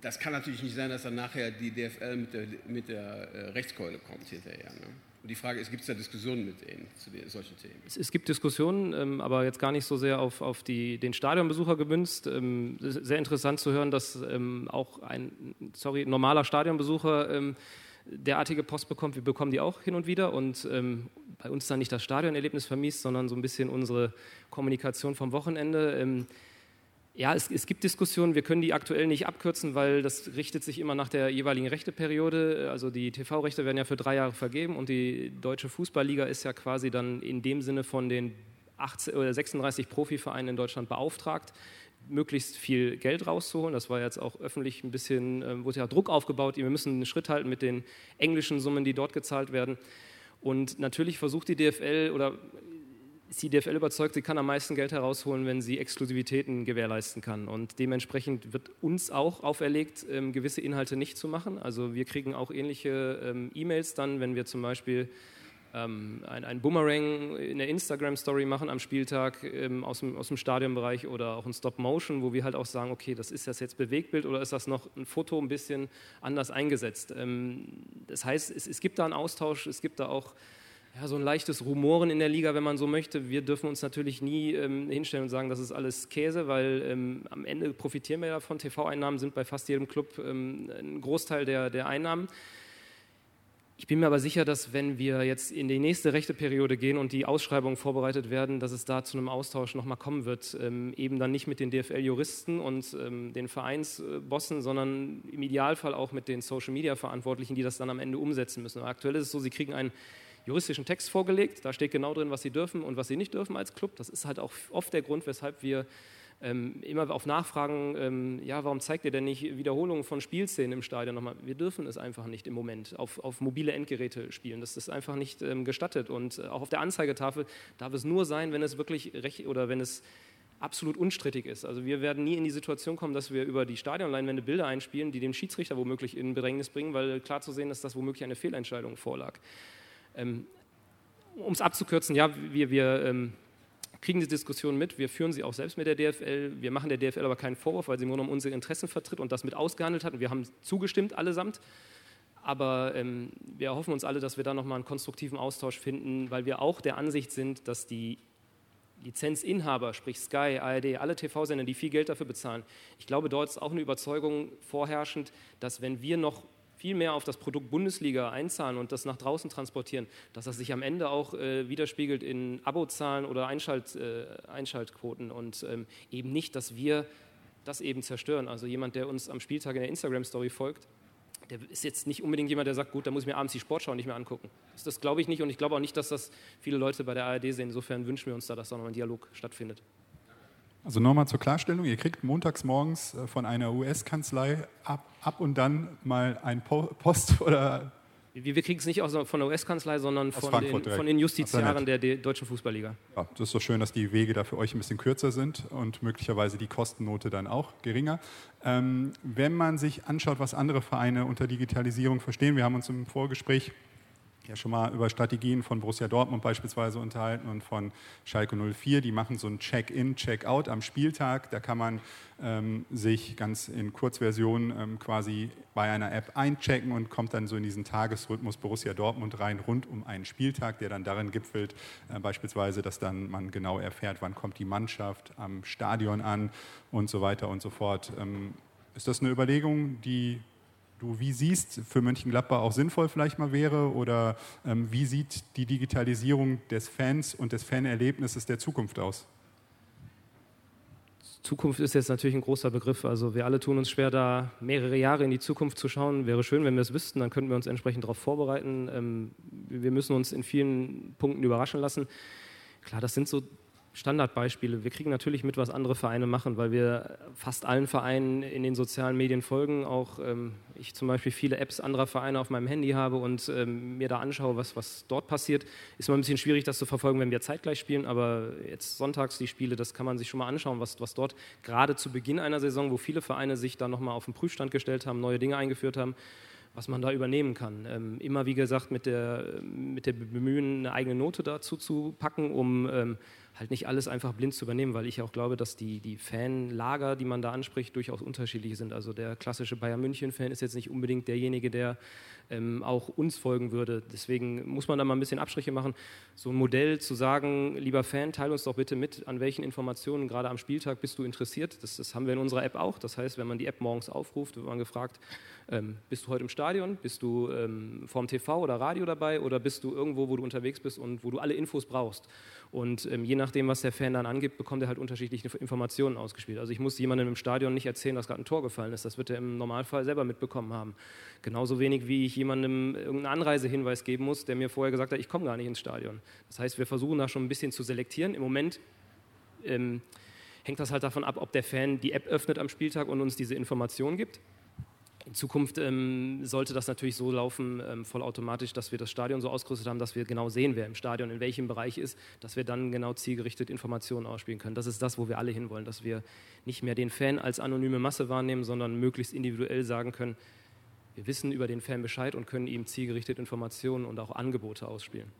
das kann natürlich nicht sein, dass dann nachher die DFL mit der, mit der äh, Rechtskeule kommt hinterher. Ne? Und die Frage ist, gibt es da Diskussionen mit denen zu den, solchen Themen? Es, es gibt Diskussionen, ähm, aber jetzt gar nicht so sehr auf, auf die, den Stadionbesucher gemünzt. Ähm, sehr interessant zu hören, dass ähm, auch ein sorry, normaler Stadionbesucher ähm, derartige Post bekommt. Wir bekommen die auch hin und wieder und ähm, bei uns dann nicht das Stadionerlebnis vermisst, sondern so ein bisschen unsere Kommunikation vom Wochenende. Ja, es, es, gibt Diskussionen, wir können die aktuell nicht abkürzen, weil das richtet sich immer nach der jeweiligen Rechteperiode. Also die TV-Rechte werden ja für drei Jahre vergeben und die Deutsche Fußballliga ist ja quasi dann in dem Sinne von den 18, oder 36 Profivereinen in Deutschland beauftragt, möglichst viel Geld rauszuholen. Das war jetzt auch öffentlich ein bisschen, äh, wurde ja Druck aufgebaut, wir müssen einen Schritt halten mit den englischen Summen, die dort gezahlt werden. Und natürlich versucht die DFL oder die DFL überzeugt, sie kann am meisten Geld herausholen, wenn sie Exklusivitäten gewährleisten kann. Und dementsprechend wird uns auch auferlegt, ähm, gewisse Inhalte nicht zu machen. Also wir kriegen auch ähnliche ähm, E-Mails dann, wenn wir zum Beispiel ähm, ein, ein, Boomerang in der Instagram-Story machen am Spieltag ähm, aus, dem, aus dem Stadionbereich oder auch ein Stop-Motion, wo wir halt auch sagen, okay, das ist das jetzt Bewegtbild oder ist das noch ein Foto ein bisschen anders eingesetzt. Ähm, das heißt, es, es gibt da einen Austausch, es gibt da auch ja, so ein leichtes Rumoren in der Liga, wenn man so möchte. Wir dürfen uns natürlich nie ähm, hinstellen und sagen, das ist alles Käse, weil ähm, am Ende profitieren wir davon. TV-Einnahmen sind bei fast jedem Club ähm, ein Großteil der, der Einnahmen. Ich bin mir aber sicher, dass wenn wir jetzt in die nächste Rechteperiode gehen und die Ausschreibungen vorbereitet werden, dass es da zu einem Austausch nochmal kommen wird. Ähm, eben dann nicht mit den DFL-Juristen und ähm, den Vereinsbossen, sondern im Idealfall auch mit den Social-Media-Verantwortlichen, die das dann am Ende umsetzen müssen. Aber aktuell ist es so, sie kriegen einen juristischen Text vorgelegt. Da steht genau drin, was sie dürfen und was sie nicht dürfen als Club. Das ist halt auch oft der Grund, weshalb wir ähm, immer auf Nachfragen, ähm, ja, warum zeigt ihr denn nicht Wiederholungen von Spielszenen im Stadion nochmal? Wir dürfen es einfach nicht im Moment auf, auf mobile Endgeräte spielen. Das ist einfach nicht ähm, gestattet. Und äh, auch auf der Anzeigetafel darf es nur sein, wenn es wirklich recht oder wenn es absolut unstrittig ist. Also wir werden nie in die Situation kommen, dass wir über die Stadionleinwände Bilder einspielen, die den Schiedsrichter womöglich in Bedrängnis bringen, weil klar zu sehen ist, dass womöglich eine Fehlentscheidung vorlag. Ähm, um es abzukürzen, ja, wir, wir ähm, kriegen die Diskussion mit, wir führen sie auch selbst mit der DFL, wir machen der DFL aber keinen Vorwurf, weil sie im Grunde unsere Interessen vertritt und das mit ausgehandelt hat und wir haben zugestimmt allesamt. Aber ähm, wir erhoffen uns alle, dass wir da nochmal einen konstruktiven Austausch finden, weil wir auch der Ansicht sind, dass die Lizenzinhaber, sprich Sky, ARD, alle TV-Sender, die viel Geld dafür bezahlen, ich glaube, dort ist auch eine Überzeugung vorherrschend, dass wenn wir noch viel mehr auf das Produkt Bundesliga einzahlen und das nach draußen transportieren, dass das sich am Ende auch äh, widerspiegelt in Abozahlen oder Einschalt, äh, Einschaltquoten und ähm, eben nicht, dass wir das eben zerstören. Also jemand, der uns am Spieltag in der Instagram-Story folgt, der ist jetzt nicht unbedingt jemand, der sagt, gut, da muss ich mir abends die Sportschau nicht mehr angucken. Das, das glaube ich nicht und ich glaube auch nicht, dass das viele Leute bei der ARD sehen. Insofern wünschen wir uns da, dass da noch ein Dialog stattfindet. Also nochmal zur Klarstellung, ihr kriegt montags morgens äh, von einer US-Kanzlei ab, ab und dann mal ein Post (laughs) oder... Wir, wir kriegen es nicht aus, von der US-Kanzlei, sondern von den, von den, Justiziaren der, der Deutschen Fußballliga. Ja, das ist doch schön, dass die Wege da für euch ein bisschen kürzer sind und möglicherweise die Kostennote dann auch geringer. Ähm, wenn man sich anschaut, was andere Vereine unter Digitalisierung verstehen, wir haben uns im Vorgespräch ja schon mal über Strategien von Borussia Dortmund beispielsweise unterhalten und von Schalke 04. Die machen so ein Check-in, Check-out am Spieltag. Da kann man ähm, sich ganz in Kurzversion ähm, quasi bei einer App einchecken und kommt dann so in diesen Tagesrhythmus Borussia Dortmund rein rund um einen Spieltag, der dann darin gipfelt, äh, beispielsweise, dass dann man genau erfährt, wann kommt die Mannschaft am Stadion an und so weiter und so fort. Ähm, ist das eine Überlegung, die du wie siehst, für Mönchengladbach auch sinnvoll vielleicht mal wäre? Oder ähm, wie sieht die Digitalisierung des Fans und des Fanerlebnisses der Zukunft aus? Zukunft ist jetzt natürlich ein großer Begriff. Also wir alle tun uns schwer, da mehrere Jahre in die Zukunft zu schauen. Wäre schön, wenn wir es wüssten, dann könnten wir uns entsprechend darauf vorbereiten. Ähm, wir müssen uns in vielen Punkten überraschen lassen. Klar, das sind so Standardbeispiele. Wir kriegen natürlich mit, was andere Vereine machen, weil wir fast allen Vereinen in den sozialen Medien folgen. Auch ähm, ich zum Beispiel viele Apps anderer Vereine auf meinem Handy habe und ähm, mir da anschaue, was, was dort passiert. Ist mal ein bisschen schwierig, das zu verfolgen, wenn wir zeitgleich spielen, aber jetzt sonntags die Spiele, das kann man sich schon mal anschauen, was, was dort gerade zu Beginn einer Saison, wo viele Vereine sich da nochmal auf den Prüfstand gestellt haben, neue Dinge eingeführt haben, was man da übernehmen kann. Ähm, immer, wie gesagt, mit der, mit der Bemühen, eine eigene Note dazu zu packen, um ähm, halt nicht alles einfach blind zu übernehmen, weil ich auch glaube, dass die, die Fanlager, die man da anspricht, durchaus unterschiedlich sind. Also der klassische Bayern München-Fan ist jetzt nicht unbedingt derjenige, der ähm, auch uns folgen würde. Deswegen muss man da mal ein bisschen Abstriche machen. So ein Modell zu sagen, lieber Fan, teile uns doch bitte mit, an welchen Informationen gerade am Spieltag bist du interessiert. Das, das haben wir in unserer App auch. Das heißt, wenn man die App morgens aufruft, wird man gefragt, ähm, bist du heute im Stadion, bist du ähm, vorm TV oder Radio dabei oder bist du irgendwo, wo du unterwegs bist und wo du alle Infos brauchst. Und ähm, je nachdem, was der Fan dann angibt, bekommt er halt unterschiedliche Informationen ausgespielt. Also ich muss jemandem im Stadion nicht erzählen, dass gerade ein Tor gefallen ist. Das wird er im Normalfall selber mitbekommen haben. Genauso wenig, wie ich jemandem irgendeinen Anreisehinweis geben muss, der mir vorher gesagt hat, ich komme gar nicht ins Stadion. Das heißt, wir versuchen da schon ein bisschen zu selektieren. Im Moment ähm, hängt das halt davon ab, ob der Fan die App öffnet am Spieltag und uns diese Informationen gibt. In Zukunft ähm, sollte das natürlich so laufen, ähm, vollautomatisch, dass wir das Stadion so ausgerüstet haben, dass wir genau sehen, wer im Stadion in welchem Bereich ist, dass wir dann genau zielgerichtet Informationen ausspielen können. Das ist das, wo wir alle hinwollen, dass wir nicht mehr den Fan als anonyme Masse wahrnehmen, sondern möglichst individuell sagen können, wir wissen über den Fan Bescheid und können ihm zielgerichtet Informationen und auch Angebote ausspielen.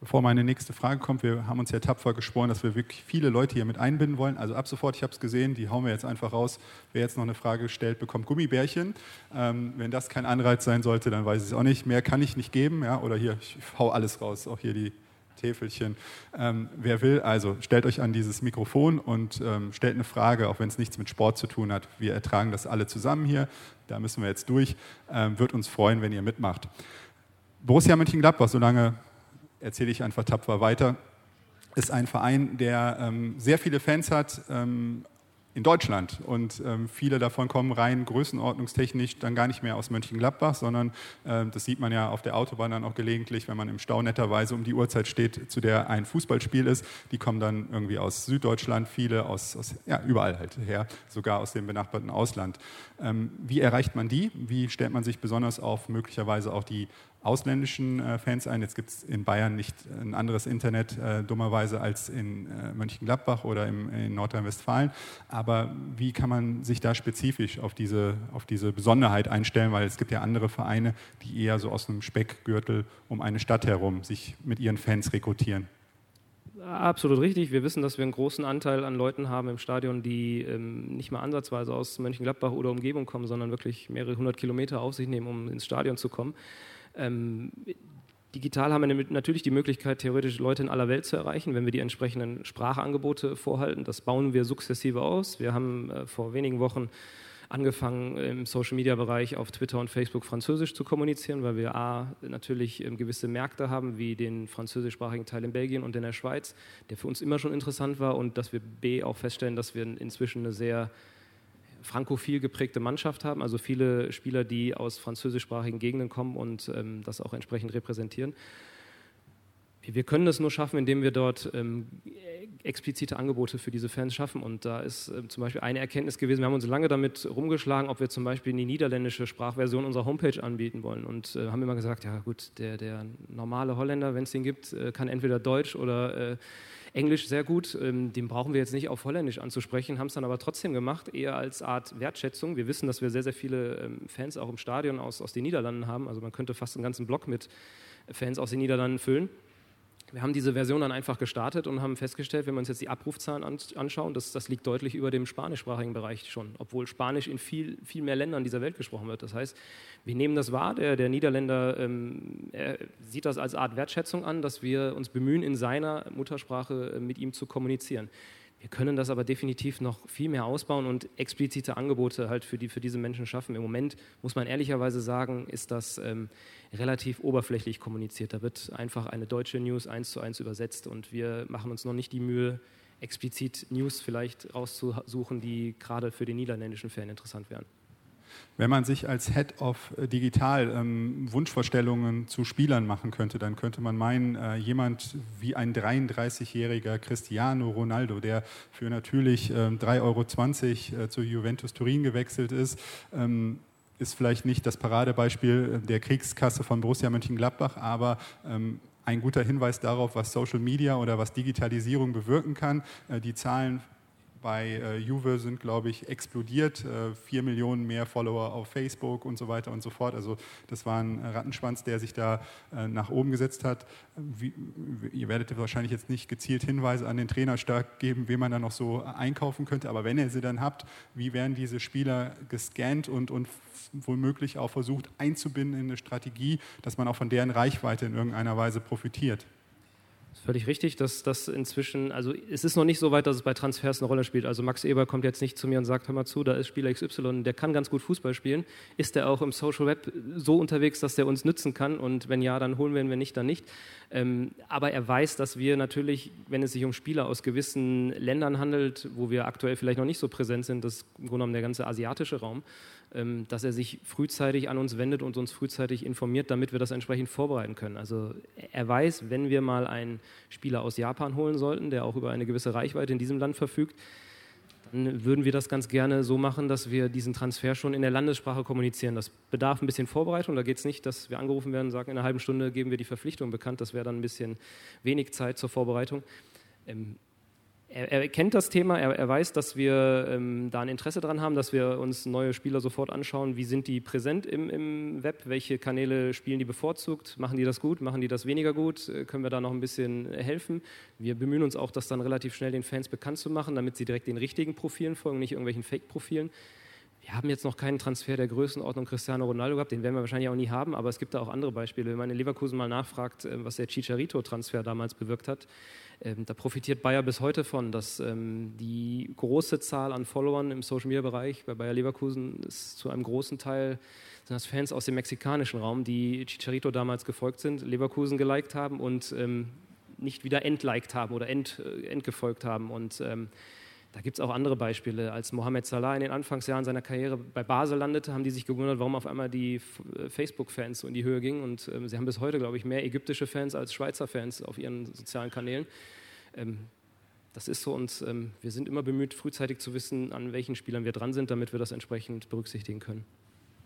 Bevor meine nächste Frage kommt, wir haben uns ja tapfer geschworen, dass wir wirklich viele Leute hier mit einbinden wollen. Also ab sofort, ich habe es gesehen, die hauen wir jetzt einfach raus. Wer jetzt noch eine Frage stellt, bekommt Gummibärchen. Ähm, wenn das kein Anreiz sein sollte, dann weiß ich es auch nicht. Mehr kann ich nicht geben. Ja? Oder hier, ich hau alles raus, auch hier die Täfelchen. Ähm, wer will, also stellt euch an dieses Mikrofon und ähm, stellt eine Frage, auch wenn es nichts mit Sport zu tun hat. Wir ertragen das alle zusammen hier. Da müssen wir jetzt durch. Ähm, wird uns freuen, wenn ihr mitmacht. Borussia Mönchengladbach, solange erzähle ich einfach tapfer weiter, ist ein Verein, der ähm, sehr viele Fans hat ähm, in Deutschland. Und ähm, viele davon kommen rein größenordnungstechnisch dann gar nicht mehr aus Mönchengladbach, sondern äh, das sieht man ja auf der Autobahn dann auch gelegentlich, wenn man im Stau netterweise um die Uhrzeit steht, zu der ein Fußballspiel ist. Die kommen dann irgendwie aus Süddeutschland, viele aus, aus ja, überall halt her, sogar aus dem benachbarten Ausland. Ähm, wie erreicht man die? Wie stellt man sich besonders auf möglicherweise auch die ausländischen äh, Fans ein. Jetzt gibt es in Bayern nicht ein anderes Internet, äh, dummerweise, als in äh, Mönchengladbach oder im, in Nordrhein-Westfalen. Aber wie kann man sich da spezifisch auf diese, auf diese Besonderheit einstellen? Weil es gibt ja andere Vereine, die eher so aus einem Speckgürtel um eine Stadt herum sich mit ihren Fans rekrutieren. Absolut richtig. Wir wissen, dass wir einen großen Anteil an Leuten haben im Stadion, die ähm, nicht mal ansatzweise aus Mönchengladbach oder Umgebung kommen, sondern wirklich mehrere hundert Kilometer auf sich nehmen, um ins Stadion zu kommen. Ähm, digital haben wir natürlich die Möglichkeit, theoretisch Leute in aller Welt zu erreichen, wenn wir die entsprechenden Sprachangebote vorhalten. Das bauen wir sukzessive aus. Wir haben äh, vor wenigen Wochen angefangen, im Social-Media-Bereich auf Twitter und Facebook Französisch zu kommunizieren, weil wir A, natürlich ähm, gewisse Märkte haben, wie den französischsprachigen Teil in Belgien und in der Schweiz, der für uns immer schon interessant war und dass wir B, auch feststellen, dass wir inzwischen eine sehr frankophil geprägte Mannschaft haben, also viele Spieler, die aus französischsprachigen Gegenden kommen und ähm, das auch entsprechend repräsentieren. Wir können das nur schaffen, indem wir dort ähm, explizite Angebote für diese Fans schaffen. Und da ist äh, zum Beispiel eine Erkenntnis gewesen, wir haben uns lange damit rumgeschlagen, ob wir zum Beispiel die niederländische Sprachversion unserer Homepage anbieten wollen. Und äh, haben immer gesagt, ja gut, der, der normale Holländer, wenn es den gibt, äh, kann entweder Deutsch oder äh, Englisch sehr gut, ähm, den brauchen wir jetzt nicht auf Holländisch anzusprechen, haben es dann aber trotzdem gemacht, eher als Art Wertschätzung. Wir wissen, dass wir sehr, sehr viele ähm, Fans auch im Stadion aus, aus den Niederlanden haben. Also man könnte fast einen ganzen Block mit Fans aus den Niederlanden füllen. Wir haben diese Version dann einfach gestartet und haben festgestellt, wenn wir uns jetzt die Abrufzahlen anschauen, dass das liegt deutlich über dem spanischsprachigen Bereich schon, obwohl Spanisch in viel, viel mehr Ländern dieser Welt gesprochen wird. Das heißt, wir nehmen das wahr, der, der Niederländer ähm, sieht das als Art Wertschätzung an, dass wir uns bemühen, in seiner Muttersprache äh, mit ihm zu kommunizieren. Wir können das aber definitiv noch viel mehr ausbauen und explizite Angebote halt für, die, für diese Menschen schaffen. Im Moment muss man ehrlicherweise sagen, ist das ähm, relativ oberflächlich kommuniziert. Da wird einfach eine deutsche News eins zu eins übersetzt und wir machen uns noch nicht die Mühe, explizit News vielleicht rauszusuchen, die gerade für den niederländischen Fan interessant wären. Wenn man sich als Head of Digital ähm, Wunschvorstellungen zu Spielern machen könnte, dann könnte man meinen, äh, jemand wie ein 33-jähriger Cristiano Ronaldo, der für natürlich ähm, 3,20 Euro äh, zu Juventus Turin gewechselt ist, ähm, ist vielleicht nicht das Paradebeispiel der Kriegskasse von Borussia Mönchengladbach, aber ähm, ein guter Hinweis darauf, was Social Media oder was Digitalisierung bewirken kann. Äh, die Zahlen bei äh, Juve sind, glaube ich, explodiert. Äh, vier Millionen mehr Follower auf Facebook und so weiter und so fort. Also das war ein Rattenschwanz, der sich da äh, nach oben gesetzt hat. Wie, ihr werdet wahrscheinlich jetzt nicht gezielt Hinweise an den Trainer stark geben, wen man da noch so einkaufen könnte. Aber wenn ihr sie dann habt, wie werden diese Spieler gescannt und, und womöglich auch versucht einzubinden in eine Strategie, dass man auch von deren Reichweite in irgendeiner Weise profitiert? Völlig richtig, dass das inzwischen, also es ist noch nicht so weit, dass es bei Transfers eine Rolle spielt. Also Max Eber kommt jetzt nicht zu mir und sagt, hör mal zu, da ist Spieler XY, der kann ganz gut Fußball spielen. Ist der auch im Social Web so unterwegs, dass der uns nützen kann? Und wenn ja, dann holen wir ihn, wenn nicht, dann nicht. Ähm, aber er weiß, dass wir natürlich, wenn es sich um Spieler aus gewissen Ländern handelt, wo wir aktuell vielleicht noch nicht so präsent sind, das ist im Grunde genommen der ganze asiatische Raum, dass er sich frühzeitig an uns wendet und uns frühzeitig informiert, damit wir das entsprechend vorbereiten können. Also er weiß, wenn wir mal einen Spieler aus Japan holen sollten, der auch über eine gewisse Reichweite in diesem Land verfügt, dann würden wir das ganz gerne so machen, dass wir diesen Transfer schon in der Landessprache kommunizieren. Das bedarf ein bisschen Vorbereitung. Da geht es nicht, dass wir angerufen werden und sagen, in einer halben Stunde geben wir die Verpflichtung bekannt. Das wäre dann ein bisschen wenig Zeit zur Vorbereitung. Er, er, kennt das Thema, er, er weiß, dass wir ähm, da ein Interesse daran haben, dass wir uns neue Spieler sofort anschauen, wie sind die präsent im, im, Web, welche Kanäle spielen die bevorzugt, machen die das gut, machen die das weniger gut, äh, können wir da noch ein bisschen helfen. Wir bemühen uns auch, das dann relativ schnell den Fans bekannt zu machen, damit sie direkt den richtigen Profilen folgen, nicht irgendwelchen Fake-Profilen. Wir haben jetzt noch keinen Transfer der Größenordnung Cristiano Ronaldo gehabt, den werden wir wahrscheinlich auch nie haben, aber es gibt da auch andere Beispiele. Wenn man in Leverkusen mal nachfragt, äh, was der Chicharito-Transfer damals bewirkt hat, ähm, da profitiert Bayer bis heute von, dass ähm, die große Zahl an Followern im Social-Media-Bereich bei Bayer Leverkusen ist zu einem großen Teil sind das Fans aus dem mexikanischen Raum, die Chicharito damals gefolgt sind, Leverkusen geliked haben und ähm, nicht wieder entliked haben oder ent, äh, entgefolgt haben. Und da gibt es auch andere Beispiele. Als Mohamed Salah in den Anfangsjahren seiner Karriere bei Basel landete, haben die sich gewundert, warum auf einmal die äh, Facebook-Fans so in die Höhe gingen. Und ähm, sie haben bis heute, glaube ich, mehr ägyptische Fans als Schweizer Fans auf ihren sozialen Kanälen. Ähm, das ist so und ähm, wir sind immer bemüht, frühzeitig zu wissen, an welchen Spielern wir dran sind, damit wir das entsprechend berücksichtigen können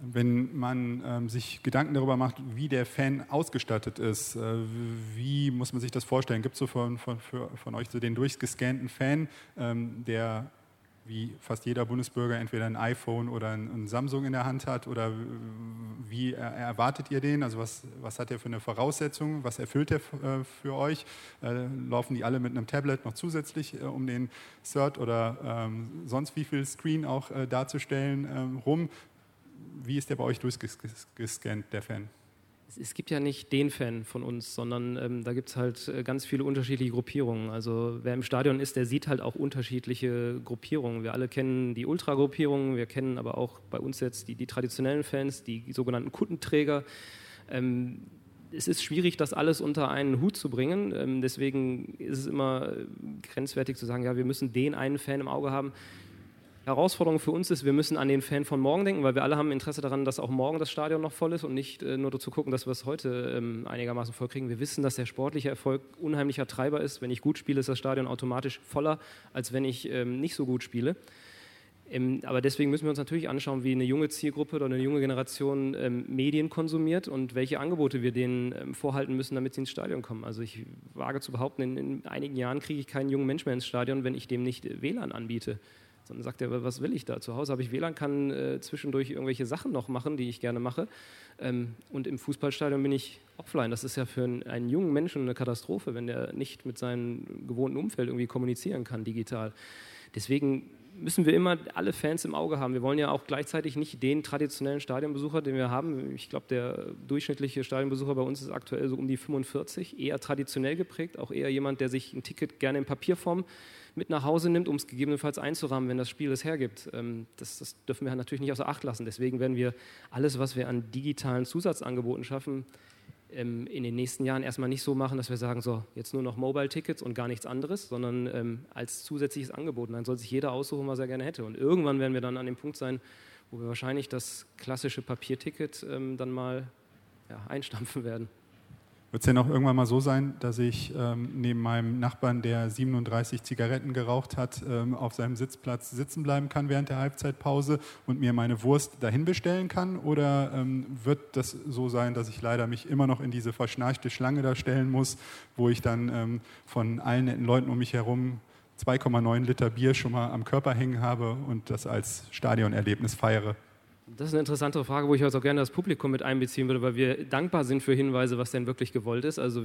wenn man ähm, sich Gedanken darüber macht, wie der Fan ausgestattet ist, äh, wie muss man sich das vorstellen? Gibt es so von, von, für, von, euch so den durchgescannten Fan, ähm, der wie fast jeder Bundesbürger entweder ein iPhone oder ein, ein Samsung in der Hand hat? Oder wie erwartet ihr den? Also was, was hat er für eine Voraussetzung? Was erfüllt er äh, für euch? Äh, laufen die alle mit einem Tablet noch zusätzlich äh, um den Cert oder ähm, sonst wie viel Screen auch äh, darzustellen ähm, rum? Wie ist der bei euch durchgescannt, der Fan? Es gibt ja nicht den Fan von uns, sondern ähm, da gibt es halt äh, ganz viele unterschiedliche Gruppierungen. Also wer im Stadion ist, der sieht halt auch unterschiedliche Gruppierungen. Wir alle kennen die Ultra-Gruppierungen, wir kennen aber auch bei uns jetzt die, die traditionellen Fans, die sogenannten Kundenträger. Ähm, es ist schwierig, das alles unter einen Hut zu bringen. Ähm, deswegen ist es immer grenzwertig zu sagen, ja, wir müssen den einen Fan im Auge haben. Herausforderung für uns ist, wir müssen an den Fan von morgen denken, weil wir alle haben Interesse daran, dass auch morgen das Stadion noch voll ist und nicht äh, nur dazu gucken, dass wir es heute ähm, einigermaßen voll kriegen. Wir wissen, dass der sportliche Erfolg unheimlicher Treiber ist. Wenn ich gut spiele, ist das Stadion automatisch voller, als wenn ich ähm, nicht so gut spiele. Ähm, aber deswegen müssen wir uns natürlich anschauen, wie eine junge Zielgruppe oder eine junge Generation ähm, Medien konsumiert und welche Angebote wir denen ähm, vorhalten müssen, damit sie ins Stadion kommen. Also ich wage zu behaupten, in, in einigen Jahren kriege ich keinen jungen Mensch mehr ins Stadion, wenn ich dem nicht WLAN anbiete. Sondern sagt er, was will ich da? Zu Hause habe ich WLAN, kann äh, zwischendurch irgendwelche Sachen noch machen, die ich gerne mache. Ähm, und im Fußballstadion bin ich offline. Das ist ja für einen, einen, jungen Menschen eine Katastrophe, wenn der nicht mit seinem gewohnten Umfeld irgendwie kommunizieren kann digital. Deswegen müssen wir immer alle Fans im Auge haben. Wir wollen ja auch gleichzeitig nicht den traditionellen Stadionbesucher, den wir haben. Ich glaube, der durchschnittliche Stadionbesucher bei uns ist aktuell so um die 45, eher traditionell geprägt, auch eher jemand, der sich ein Ticket gerne in Papierform mit nach Hause nimmt, um es gegebenenfalls einzurahmen, wenn das Spiel es hergibt. Ähm, das, das dürfen wir natürlich nicht außer Acht lassen. Deswegen werden wir alles, was wir an digitalen Zusatzangeboten schaffen, in den nächsten Jahren erstmal nicht so machen, dass wir sagen, so, jetzt nur noch Mobile-Tickets und gar nichts anderes, sondern ähm, als zusätzliches Angebot. Dann soll sich jeder aussuchen, was er gerne hätte. Und irgendwann werden wir dann an dem Punkt sein, wo wir wahrscheinlich das klassische Papierticket dann mal ja, einstampfen werden. Wird es denn auch irgendwann mal so sein, dass ich ähm, neben meinem Nachbarn, der 37 Zigaretten geraucht hat, ähm, auf seinem Sitzplatz sitzen bleiben kann während der Halbzeitpause und mir meine Wurst dahin bestellen kann? Oder ähm, wird das so sein, dass ich leider mich immer noch in diese verschnarchte Schlange da stellen muss, wo ich dann ähm, von allen netten Leuten um mich herum 2,9 Liter Bier schon mal am Körper hängen habe und das als Stadionerlebnis feiere? Das ist eine interessante Frage, wo ich also auch gerne das Publikum mit einbeziehen würde, weil wir dankbar sind für Hinweise, was denn wirklich gewollt ist. Also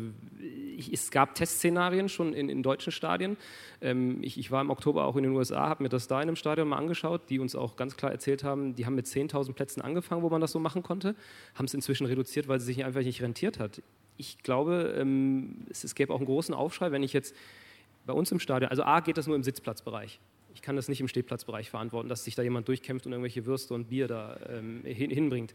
es gab Testszenarien schon in, in deutschen Stadien. Ähm, ich, ich, war im Oktober auch in den USA, habe mir das da in einem Stadion mal angeschaut, die uns auch ganz klar erzählt haben, die haben mit 10.000 Plätzen angefangen, wo man das so machen konnte, haben es inzwischen reduziert, weil es sich einfach nicht rentiert hat. Ich glaube, ähm, es, es gäbe auch einen großen Aufschrei, wenn ich jetzt bei uns im Stadion, also A geht das nur im Sitzplatzbereich. Ich kann das nicht im Stehplatzbereich verantworten, dass sich da jemand durchkämpft und irgendwelche Würste und Bier da ähm, hin, hinbringt.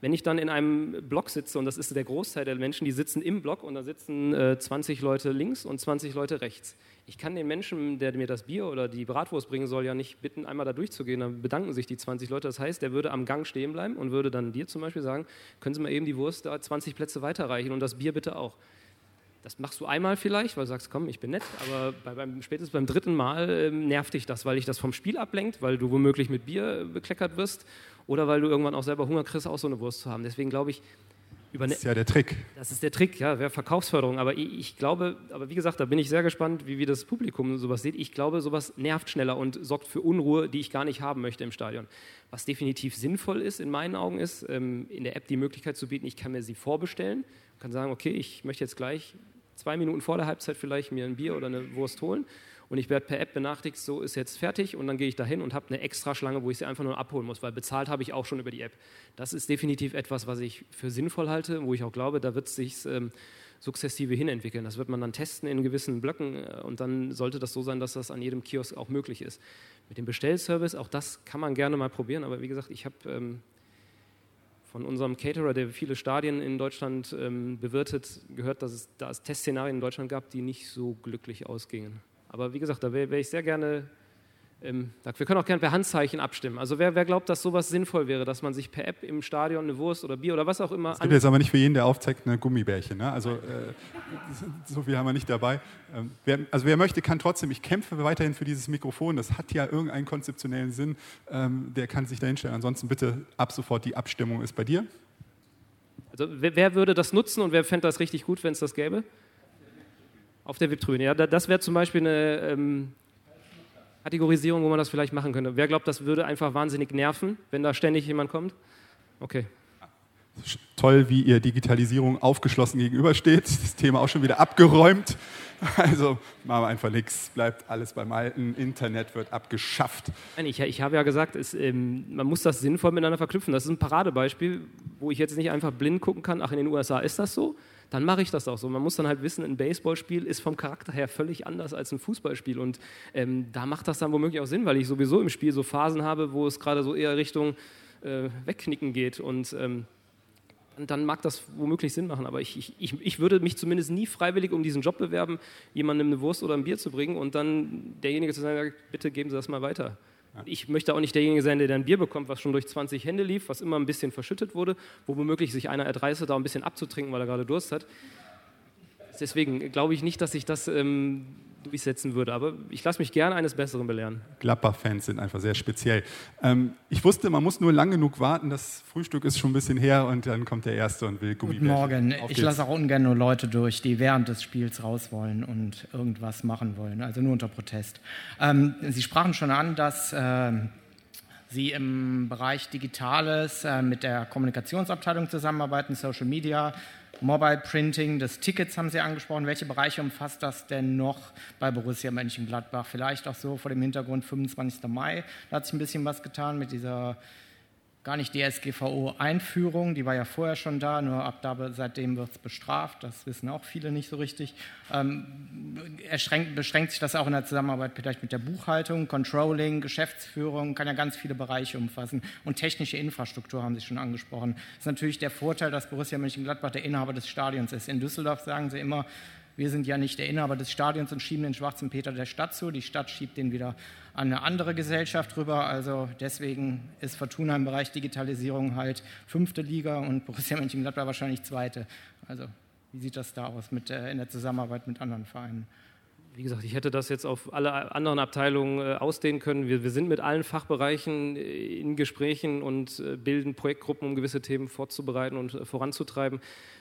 Wenn ich dann in einem Block sitze, und das ist der Großteil der Menschen, die sitzen im Block und da sitzen äh, 20 Leute links und 20 Leute rechts. Ich kann den Menschen, der mir das Bier oder die Bratwurst bringen soll, ja nicht bitten, einmal da durchzugehen. Dann bedanken sich die 20 Leute. Das heißt, der würde am Gang stehen bleiben und würde dann dir zum Beispiel sagen, können Sie mal eben die Wurst da 20 Plätze weiterreichen und das Bier bitte auch. Das machst du einmal vielleicht, weil du sagst, komm, ich bin nett, aber bei, beim, spätestens beim dritten Mal äh, nervt dich das, weil dich das vom Spiel ablenkt, weil du womöglich mit Bier bekleckert wirst oder weil du irgendwann auch selber Hunger kriegst, auch so eine Wurst zu haben. Deswegen glaube ich, das ist ja der Trick. Das ist der Trick, ja, wäre Verkaufsförderung. Aber ich, ich, glaube, aber wie gesagt, da bin ich sehr gespannt, wie, wie das Publikum sowas sieht. Ich glaube, sowas nervt schneller und sorgt für Unruhe, die ich gar nicht haben möchte im Stadion. Was definitiv sinnvoll ist, in meinen Augen, ist, ähm, in der App die Möglichkeit zu bieten, ich kann mir sie vorbestellen, kann sagen, okay, ich möchte jetzt gleich zwei Minuten vor der Halbzeit vielleicht mir ein Bier oder eine Wurst holen und ich werde per App benachrichtigt, so ist jetzt fertig und dann gehe ich dahin und habe eine extra Schlange, wo ich sie einfach nur abholen muss, weil bezahlt habe ich auch schon über die App. Das ist definitiv etwas, was ich für sinnvoll halte, wo ich auch glaube, da wird es sich ähm, sukzessive hinentwickeln. Das wird man dann testen in gewissen Blöcken äh, und dann sollte das so sein, dass das an jedem Kiosk auch möglich ist. Mit dem Bestellservice, auch das kann man gerne mal probieren, aber wie gesagt, ich habe ähm, von unserem Caterer, der viele Stadien in Deutschland ähm, bewirtet, gehört, dass es da es Testszenarien in Deutschland gab, die nicht so glücklich ausgingen. Aber wie gesagt, da wäre wär ich sehr gerne ähm, wir können auch gerne per Handzeichen abstimmen. Also wer, wer, glaubt, dass sowas sinnvoll wäre, dass man sich per App im Stadion eine Wurst oder Bier oder was auch immer. Es gibt jetzt aber nicht für jeden, der aufzeigt, eine Gummibärchen. Ne? Also äh, (laughs) so viel haben wir nicht dabei. Ähm, wer, also wer möchte, kann trotzdem. Ich kämpfe weiterhin für dieses Mikrofon. Das hat ja irgendeinen konzeptionellen Sinn. Ähm, der kann sich da hinstellen. Ansonsten bitte ab sofort die Abstimmung ist bei dir. Also wer, wer würde das nutzen und wer fände das richtig gut, wenn es das gäbe? Auf der VIP-Tribüne. Ja, das wäre zum Beispiel eine ähm, Kategorisierung, wo man das vielleicht machen könnte. Wer glaubt, das würde einfach wahnsinnig nerven, wenn da ständig jemand kommt? Okay. Toll, wie ihr Digitalisierung aufgeschlossen gegenübersteht. (laughs) Das Thema auch schon wieder abgeräumt. Also machen wir einfach nichts, bleibt alles beim Alten. Internet wird abgeschafft. Ich, ich habe ja gesagt, es, ähm, man muss das sinnvoll miteinander verknüpfen. Das ist ein Paradebeispiel, wo ich jetzt nicht einfach blind gucken kann, ach, in den USA ist das so dann mache ich das auch so. Man muss dann halt wissen, ein Baseballspiel ist vom Charakter her völlig anders als ein Fußballspiel. Und ähm, da macht das dann womöglich auch Sinn, weil ich sowieso im Spiel so Phasen habe, wo es gerade so eher Richtung äh, Wegknicken geht. Und ähm, dann mag das womöglich Sinn machen. Aber ich, ich, ich würde mich zumindest nie freiwillig um diesen Job bewerben, jemandem eine Wurst oder ein Bier zu bringen und dann derjenige zu sagen, bitte geben Sie das mal weiter. Ich möchte auch nicht derjenige sein, der ein Bier bekommt, was schon durch 20 Hände lief, was immer ein bisschen verschüttet wurde, wo womöglich sich einer erdreistet, da ein bisschen abzutrinken, weil er gerade Durst hat. Deswegen glaube ich nicht, dass sich das ähm, durchsetzen würde. Aber ich lasse mich gerne eines Besseren belehren. Gladbach-Fans sind einfach sehr speziell. Ähm, ich wusste, man muss nur lang genug warten. Das Frühstück ist schon ein bisschen her und dann kommt der Erste und will Gummibärchen. Guten Morgen. ich lasse auch ungern nur Leute durch, die während des Spiels raus wollen und irgendwas machen wollen. Also nur unter Protest. Ähm, Sie sprachen schon an, dass... Äh, Sie im Bereich Digitales äh, mit der Kommunikationsabteilung zusammenarbeiten, Social Media, Mobile Printing, das Tickets haben Sie angesprochen. Welche Bereiche umfasst das denn noch bei Borussia Mönchengladbach? Vielleicht auch so vor dem Hintergrund 25. Mai. Da hat sich ein bisschen was getan mit dieser gar nicht DSGVO-Einführung, die war ja vorher schon da, nur ab da seitdem wird es bestraft, das wissen auch viele nicht so richtig. Ähm, beschränkt sich das auch in der Zusammenarbeit vielleicht mit der Buchhaltung, Controlling, Geschäftsführung, kann ja ganz viele Bereiche umfassen und technische Infrastruktur haben Sie schon angesprochen. Das ist natürlich der Vorteil, dass Borussia Mönchengladbach der Inhaber des Stadions ist. In Düsseldorf sagen Sie immer, wir sind ja nicht der Inhaber des Stadions und schieben den schwarzen Peter der Stadt zu. Die Stadt schiebt den wieder an eine andere Gesellschaft rüber. Also deswegen ist Fortuna im Bereich Digitalisierung halt fünfte Liga und Borussia Mönchengladbach wahrscheinlich zweite. Also wie sieht das da aus mit, äh, in der Zusammenarbeit mit anderen Vereinen? Wie gesagt, ich hätte das jetzt auf alle anderen Abteilungen äh, ausdehnen können. Wir, wir, sind mit allen Fachbereichen äh, in Gesprächen und äh, bilden Projektgruppen, um gewisse Themen vorzubereiten und voranzutreiben,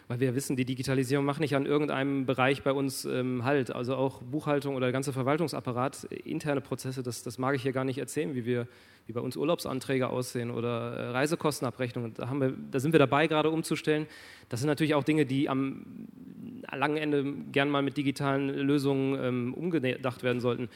weil wir wissen, die Digitalisierung macht nicht an irgendeinem Bereich bei uns ähm, halt. Also auch Buchhaltung oder der ganze Verwaltungsapparat, interne Prozesse, das, das mag ich hier gar nicht erzählen, wie wir wie bei uns Urlaubsanträge aussehen oder äh, Reisekostenabrechnungen. Da, haben wir, da sind wir dabei, gerade umzustellen. Das sind natürlich auch Dinge, die am langen Ende gern mal mit digitalen Lösungen ähm, umgedacht werden sollten.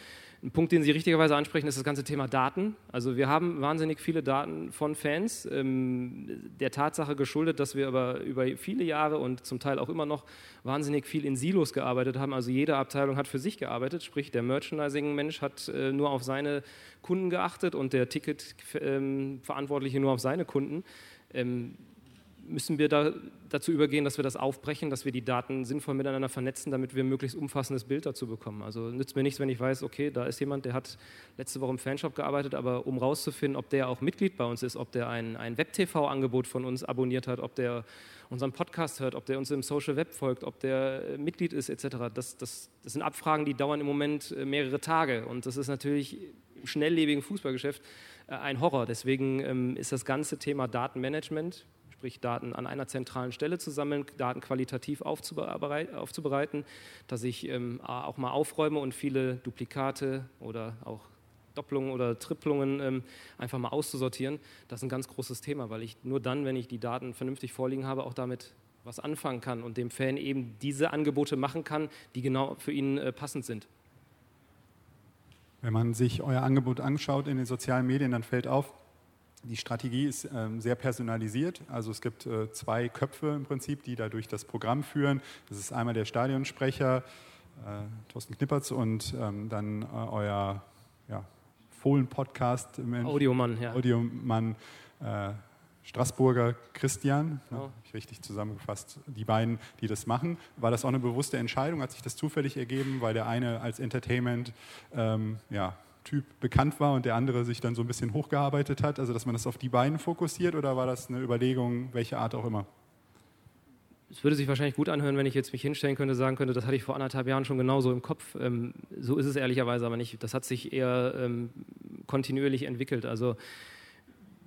Ein Punkt, den Sie richtigerweise ansprechen, ist das ganze Thema Daten. Also wir haben wahnsinnig viele Daten von Fans, ähm, der Tatsache geschuldet, dass wir aber über viele Jahre und zum Teil auch immer noch wahnsinnig viel in Silos gearbeitet haben. Also jede Abteilung hat für sich gearbeitet, sprich der Merchandising-Mensch hat äh, nur auf seine Kunden geachtet und der Ticket-Verantwortliche ähm, nur auf seine Kunden. Ähm, müssen wir da dazu übergehen, dass wir das aufbrechen, dass wir die Daten sinnvoll miteinander vernetzen, damit wir ein möglichst umfassendes Bild dazu bekommen. Also nützt mir nichts, wenn ich weiß, okay, da ist jemand, der hat letzte Woche im Fanshop gearbeitet, aber um rauszufinden, ob der auch Mitglied bei uns ist, ob der ein, ein Web-TV-Angebot von uns abonniert hat, ob der unseren Podcast hört, ob der uns im Social Web folgt, ob der äh, Mitglied ist, etc. Das, das, das sind Abfragen, die dauern im Moment äh, mehrere Tage und das ist natürlich im schnelllebigen Fußballgeschäft äh, ein Horror. Deswegen ähm, ist das ganze Thema Datenmanagement sprich Daten an einer zentralen Stelle zu sammeln, Daten qualitativ aufzubereiten, dass ich ähm, auch mal aufräume und viele Duplikate oder auch Doppelungen oder Triplungen ähm, einfach mal auszusortieren. Das ist ein ganz großes Thema, weil ich nur dann, wenn ich die Daten vernünftig vorliegen habe, auch damit was anfangen kann und dem Fan eben diese Angebote machen kann, die genau für ihn äh, passend sind. Wenn man sich euer Angebot anschaut in den sozialen Medien, dann fällt auf, die Strategie ist ähm, sehr personalisiert. Also es gibt äh, zwei Köpfe im Prinzip, die dadurch das Programm führen. Das ist einmal der Stadionsprecher, äh, Thorsten Knippertz, und ähm, dann äh, euer ja, Fohlen-Podcast. Audiomann, ja. Audiomann äh, Straßburger Christian, ne, ja. ich richtig zusammengefasst, die beiden, die das machen. War das auch eine bewusste Entscheidung? Hat sich das zufällig ergeben, weil der eine als Entertainment ähm, ja, Typ bekannt war und der andere sich dann so ein bisschen hochgearbeitet hat? Also, dass man das auf die beiden fokussiert oder war das eine Überlegung, welche Art auch immer? Es würde sich wahrscheinlich gut anhören, wenn ich jetzt mich hinstellen könnte, sagen könnte, das hatte ich vor anderthalb Jahren schon genauso im Kopf. Ähm, so ist es ehrlicherweise aber nicht. Das hat sich eher ähm, kontinuierlich entwickelt. Also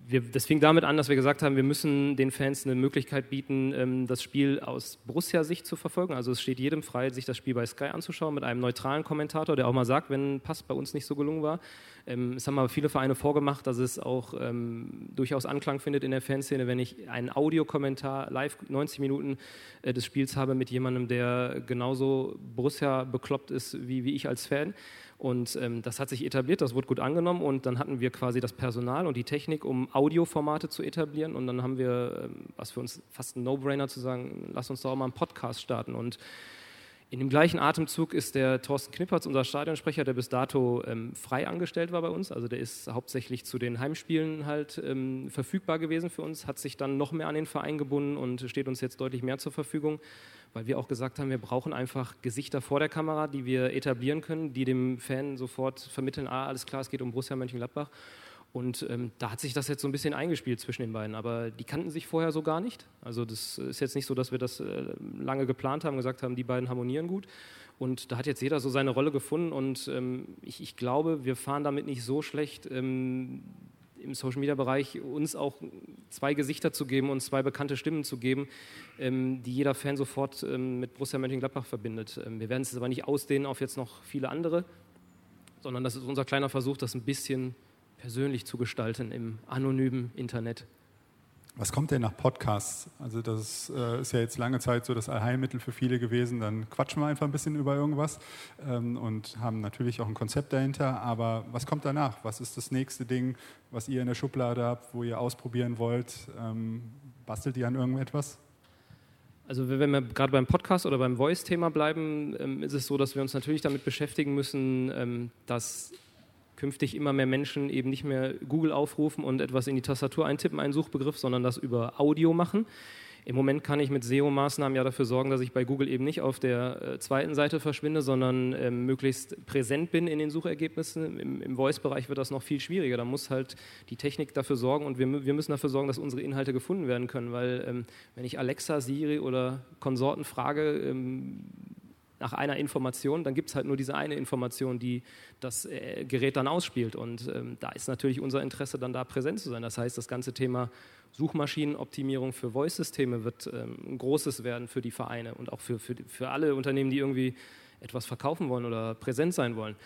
wir, das fing damit an, dass wir gesagt haben, wir müssen den Fans eine Möglichkeit bieten, ähm, das Spiel aus Borussia-Sicht zu verfolgen. Also es steht jedem frei, sich das Spiel bei Sky anzuschauen mit einem neutralen Kommentator, der auch mal sagt, wenn ein Pass bei uns nicht so gelungen war. Ähm, es haben aber viele Vereine vorgemacht, dass es auch ähm, durchaus Anklang findet in der Fanszene, wenn ich einen Audiokommentar live 90 Minuten äh, des Spiels habe mit jemandem, der genauso Borussia bekloppt ist wie, wie ich als Fan. Und ähm, das hat sich etabliert, das wurde gut angenommen und dann hatten wir quasi das Personal und die Technik, um Audioformate zu etablieren. Und dann haben wir, ähm, was für uns fast ein No-Brainer zu sagen, lass uns doch auch mal einen Podcast starten. Und in dem gleichen Atemzug ist der Thorsten Knippertz, unser Stadionsprecher, der bis dato ähm, frei angestellt war bei uns. Also der ist hauptsächlich zu den Heimspielen halt ähm, verfügbar gewesen für uns, hat sich dann noch mehr an den Verein gebunden und steht uns jetzt deutlich mehr zur Verfügung, weil wir auch gesagt haben, wir brauchen einfach Gesichter vor der Kamera, die wir etablieren können, die dem Fan sofort vermitteln, ah, alles klar, es geht um Borussia Mönchengladbach. Und ähm, da hat sich das jetzt so ein bisschen eingespielt zwischen den beiden. Aber die kannten sich vorher so gar nicht. Also das ist jetzt nicht so, dass wir das äh, lange geplant haben, gesagt haben, die beiden harmonieren gut. Und da hat jetzt jeder so seine Rolle gefunden und ähm, ich, ich, glaube, wir fahren damit nicht so schlecht. Ähm, im Social Media Bereich uns auch zwei Gesichter zu geben und zwei bekannte Stimmen zu geben, ähm, die jeder Fan sofort ähm, mit Borussia Mönchengladbach verbindet. Ähm, wir werden es aber nicht ausdehnen auf jetzt noch viele andere, sondern das ist unser kleiner Versuch, das ein bisschen persönlich zu gestalten im anonymen Internet. Was kommt denn nach Podcasts? Also das äh, ist ja jetzt lange Zeit so das Allheilmittel für viele gewesen. Dann quatschen wir einfach ein bisschen über irgendwas ähm, und haben natürlich auch ein Konzept dahinter. Aber was kommt danach? Was ist das nächste Ding, was ihr in der Schublade habt, wo ihr ausprobieren wollt? Ähm, bastelt ihr an irgendetwas? Also wenn wir gerade beim Podcast oder beim Voice-Thema bleiben, ähm, ist es so, dass wir uns natürlich damit beschäftigen müssen, dass künftig immer mehr Menschen eben nicht mehr Google aufrufen und etwas in die Tastatur eintippen, einen Suchbegriff, sondern das über Audio machen. Im Moment kann ich mit SEO-Maßnahmen ja dafür sorgen, dass ich bei Google eben nicht auf der äh, zweiten Seite verschwinde, sondern äh, möglichst präsent bin in den Suchergebnissen. Im, im Voice-Bereich wird das noch viel schwieriger. Da muss halt die Technik dafür sorgen und wir, wir müssen dafür sorgen, dass unsere Inhalte gefunden werden können, weil ähm, wenn ich Alexa, Siri oder Konsorten frage, ähm, nach einer Information, dann gibt es halt nur diese eine Information, die das äh, Gerät dann ausspielt. Und ähm, da ist natürlich unser Interesse dann da präsent zu sein. Das heißt, das ganze Thema Suchmaschinenoptimierung für Voice-Systeme wird ähm, ein großes werden für die Vereine und auch für, für, für alle Unternehmen, die irgendwie etwas verkaufen wollen oder präsent sein wollen.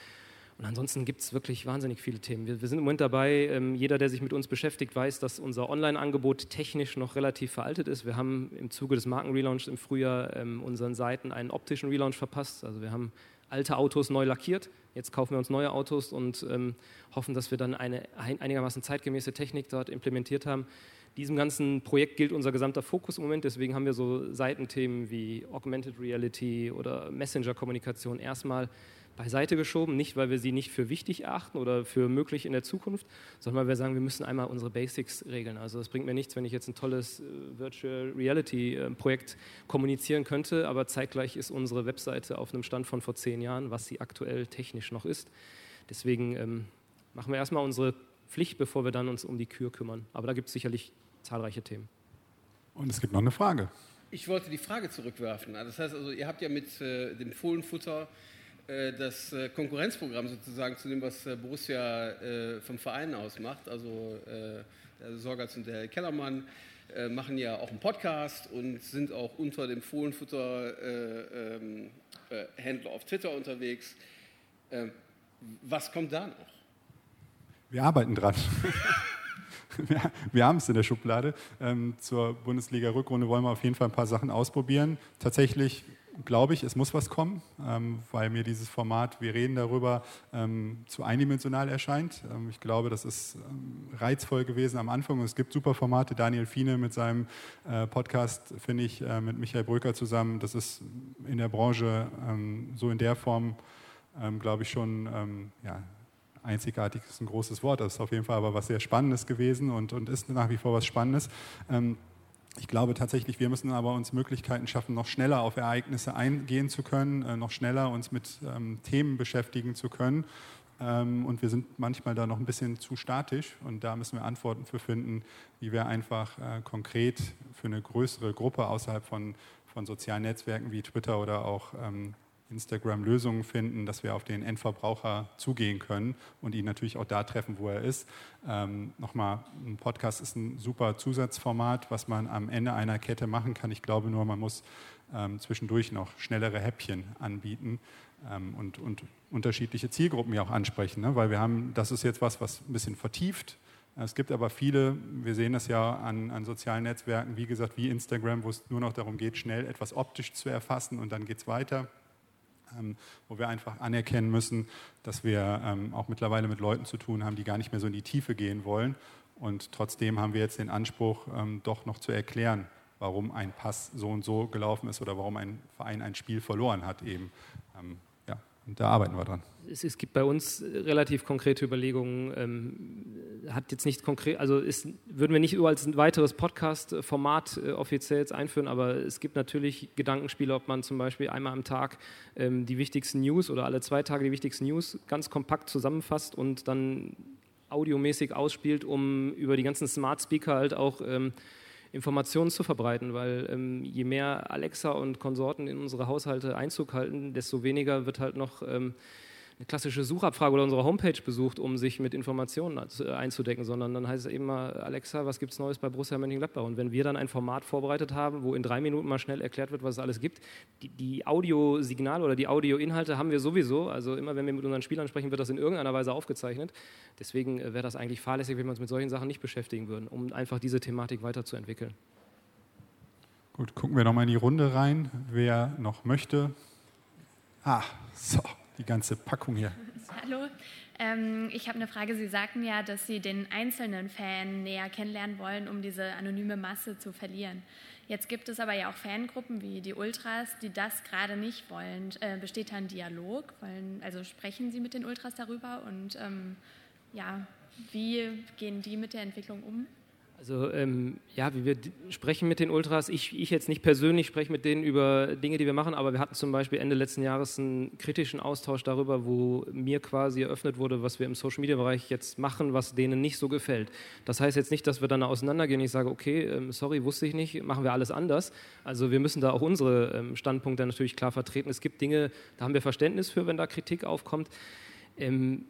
Und ansonsten gibt es wirklich wahnsinnig viele Themen. Wir, wir, sind im Moment dabei, ähm, jeder, der sich mit uns beschäftigt, weiß, dass unser Online-Angebot technisch noch relativ veraltet ist. Wir haben im Zuge des Markenrelaunchs im Frühjahr ähm, unseren Seiten einen optischen Relaunch verpasst. Also wir haben alte Autos neu lackiert. Jetzt kaufen wir uns neue Autos und ähm, hoffen, dass wir dann eine einigermaßen zeitgemäße Technik dort implementiert haben. Diesem ganzen Projekt gilt unser gesamter Fokus im Moment. Deswegen haben wir so Seitenthemen wie Augmented Reality oder Messenger-Kommunikation erstmal beiseite geschoben, nicht weil wir sie nicht für wichtig erachten oder für möglich in der Zukunft, sondern weil wir sagen, wir müssen einmal unsere Basics regeln. Also es bringt mir nichts, wenn ich jetzt ein tolles äh, Virtual Reality äh, Projekt kommunizieren könnte, aber zeitgleich ist unsere Webseite auf einem Stand von vor zehn Jahren, was sie aktuell technisch noch ist. Deswegen ähm, machen wir erstmal unsere Pflicht, bevor wir dann uns um die Kür kümmern. Aber da gibt es sicherlich zahlreiche Themen. Und es gibt noch eine Frage. Ich wollte die Frage zurückwerfen. Das heißt also, ihr habt ja mit äh, dem Fohlenfutter das äh, Konkurrenzprogramm sozusagen zu dem, was äh, Borussia vom Verein aus macht. Also der Sorgatz und der Kellermann machen ja auch einen Podcast und sind auch unter dem Fohlenfutter ähm, auf Twitter unterwegs. Was kommt da noch? Wir arbeiten dran. (laughs) wir, wir haben es in der Schublade. Ähm, zur Bundesliga-Rückrunde wollen wir auf jeden Fall ein paar Sachen ausprobieren. Tatsächlich glaube ich, es muss was kommen, ähm, weil mir dieses Format, wir reden darüber, ähm, zu eindimensional erscheint. Ähm, ich glaube, das ist ähm, reizvoll gewesen am Anfang und es gibt super Formate. Daniel Fiene mit seinem äh, Podcast, finde ich, äh, mit Michael Brücker zusammen, das ist in der Branche ähm, so in der Form, ähm, glaube ich, schon ja, einzigartig ist ein großes Wort. Das ist auf jeden Fall aber was sehr Spannendes gewesen und, und ist nach wie vor was Spannendes. Ich glaube tatsächlich, wir müssen aber uns Möglichkeiten schaffen, noch schneller auf Ereignisse eingehen zu können, äh, noch schneller uns mit ähm, Themen beschäftigen zu können. Ähm, und wir sind manchmal da noch ein bisschen zu statisch und da müssen wir Antworten für finden, wie wir einfach äh, konkret für eine größere Gruppe außerhalb von, von sozialen Netzwerken wie Twitter oder auch ähm, Instagram Lösungen finden, dass wir auf den Endverbraucher zugehen können und ihn natürlich auch da treffen, wo er ist. Ähm, Nochmal, ein Podcast ist ein super Zusatzformat, was man am Ende einer Kette machen kann. Ich glaube nur, man muss ähm, zwischendurch noch schnellere Häppchen anbieten ähm, und, und, unterschiedliche Zielgruppen ja auch ansprechen, ne? weil wir haben, das ist jetzt was, was ein bisschen vertieft. Es gibt aber viele, wir sehen das ja an, an, sozialen Netzwerken, wie gesagt, wie Instagram, wo es nur noch darum geht, schnell etwas optisch zu erfassen und dann geht es weiter. Ähm, wo wir einfach anerkennen müssen, dass wir ähm, auch mittlerweile mit Leuten zu tun haben, die gar nicht mehr so in die Tiefe gehen wollen. Und trotzdem haben wir jetzt den Anspruch, ähm, doch noch zu erklären, warum ein Pass so und so gelaufen ist oder warum ein Verein ein Spiel verloren hat eben. Und da arbeiten wir dran. Es, es gibt bei uns relativ konkrete Überlegungen. Ähm, hat jetzt nicht konkret, also ist, würden wir nicht nur als ein weiteres Podcast-Format äh, offiziell jetzt einführen, aber es gibt natürlich Gedankenspiele, ob man zum Beispiel einmal am Tag ähm, die wichtigsten News oder alle zwei Tage die wichtigsten News ganz kompakt zusammenfasst und dann audiomäßig ausspielt, um über die ganzen Smart Speaker halt auch ähm, Informationen zu verbreiten, weil ähm, je mehr Alexa und Konsorten in unsere Haushalte Einzug halten, desto weniger wird halt noch ähm, eine klassische Suchabfrage oder unsere Homepage besucht, um sich mit Informationen äh, einzudecken, sondern dann heißt es eben mal, Alexa, was gibt es Neues bei Borussia Mönchengladbach? Und wenn wir dann ein Format vorbereitet haben, wo in drei Minuten mal schnell erklärt wird, was es alles gibt, die, die Audiosignale oder die Audioinhalte haben wir sowieso, also immer wenn wir mit unseren Spielern sprechen, wird das in irgendeiner Weise aufgezeichnet. Deswegen äh, wäre das eigentlich fahrlässig, wenn wir uns mit solchen Sachen nicht beschäftigen würden, um einfach diese Thematik weiterzuentwickeln. Gut, gucken wir nochmal in die Runde rein, wer noch möchte. Ah, so die ganze Packung hier. Hallo, ähm, ich habe eine Frage. Sie sagten ja, dass Sie den einzelnen Fan näher kennenlernen wollen, um diese anonyme Masse zu verlieren. Jetzt gibt es aber ja auch Fangruppen wie die Ultras, die das gerade nicht wollen. Äh, besteht da ein Dialog? Wollen, also sprechen Sie mit den Ultras darüber? Und ähm, ja, wie gehen die mit der Entwicklung um? Also ähm, ja, wir sprechen mit den Ultras, ich, ich jetzt nicht persönlich spreche mit denen über Dinge, die wir machen, aber wir hatten zum Beispiel Ende letzten Jahres einen kritischen Austausch darüber, wo mir quasi eröffnet wurde, was wir im Social-Media-Bereich jetzt machen, was denen nicht so gefällt. Das heißt jetzt nicht, dass wir dann auseinandergehen. Ich sage, okay, ähm, sorry, wusste ich nicht, machen wir alles anders. Also wir müssen da auch unsere ähm, Standpunkte natürlich klar vertreten. Es gibt Dinge, da haben wir Verständnis für, wenn da Kritik aufkommt. Ähm,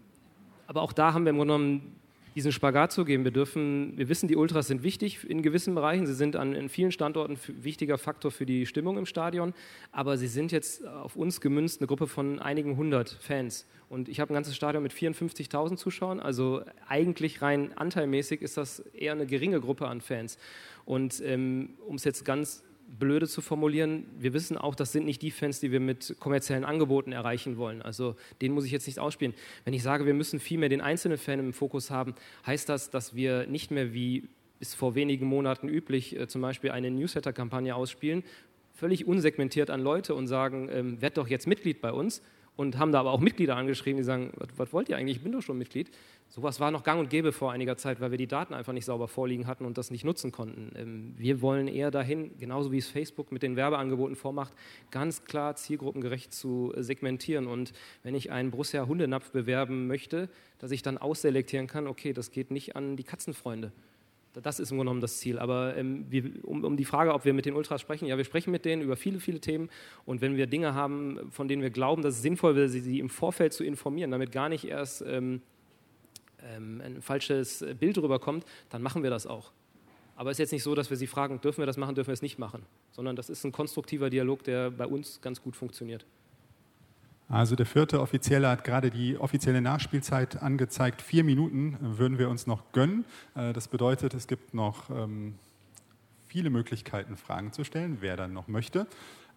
aber auch da haben wir im Grunde genommen diesen Spagat zu geben. Wir dürfen, wir wissen, die Ultras sind wichtig in gewissen Bereichen. Sie sind an in vielen Standorten ein wichtiger Faktor für die Stimmung im Stadion. Aber sie sind jetzt auf uns gemünzt eine Gruppe von einigen hundert Fans. Und ich habe ein ganzes Stadion mit 54.000 Zuschauern. Also eigentlich rein anteilmäßig ist das eher eine geringe Gruppe an Fans. Und ähm, um es jetzt ganz blöde zu formulieren, wir wissen auch, das sind nicht die Fans, die wir mit kommerziellen Angeboten erreichen wollen. Also den muss ich jetzt nicht ausspielen. Wenn ich sage, wir müssen viel mehr den einzelnen Fan im Fokus haben, heißt das, dass wir nicht mehr wie bis vor wenigen Monaten üblich äh, zum Beispiel eine Newsletter-Kampagne ausspielen, völlig unsegmentiert an Leute und sagen, ähm, werd doch jetzt Mitglied bei uns und haben da aber auch Mitglieder angeschrieben, die sagen, was, was wollt ihr eigentlich, ich bin doch schon Mitglied. Sowas war noch gang und gäbe vor einiger Zeit, weil wir die Daten einfach nicht sauber vorliegen hatten und das nicht nutzen konnten. Ähm, wir wollen eher dahin, genauso wie es Facebook mit den Werbeangeboten vormacht, ganz klar zielgruppengerecht zu segmentieren. Und wenn ich einen Borussia Hundenapf bewerben möchte, dass ich dann ausselektieren kann, okay, das geht nicht an die Katzenfreunde. Das ist im Grunde genommen das Ziel. Aber ähm, wir, um, um, die Frage, ob wir mit den Ultras sprechen, ja, wir sprechen mit denen über viele, viele Themen. Und wenn wir Dinge haben, von denen wir glauben, dass es sinnvoll wäre, sie, sie im Vorfeld zu informieren, damit gar nicht erst ähm, ähm, ein falsches Bild rüberkommt, dann machen wir das auch. Aber es ist jetzt nicht so, dass wir sie fragen, dürfen wir das machen, dürfen wir es nicht machen, sondern das ist ein konstruktiver Dialog, der bei uns ganz gut funktioniert. Also der vierte Offizielle hat gerade die offizielle Nachspielzeit angezeigt. Vier Minuten würden wir uns noch gönnen. Äh, das bedeutet, es gibt noch ähm, viele Möglichkeiten, Fragen zu stellen, wer dann noch möchte.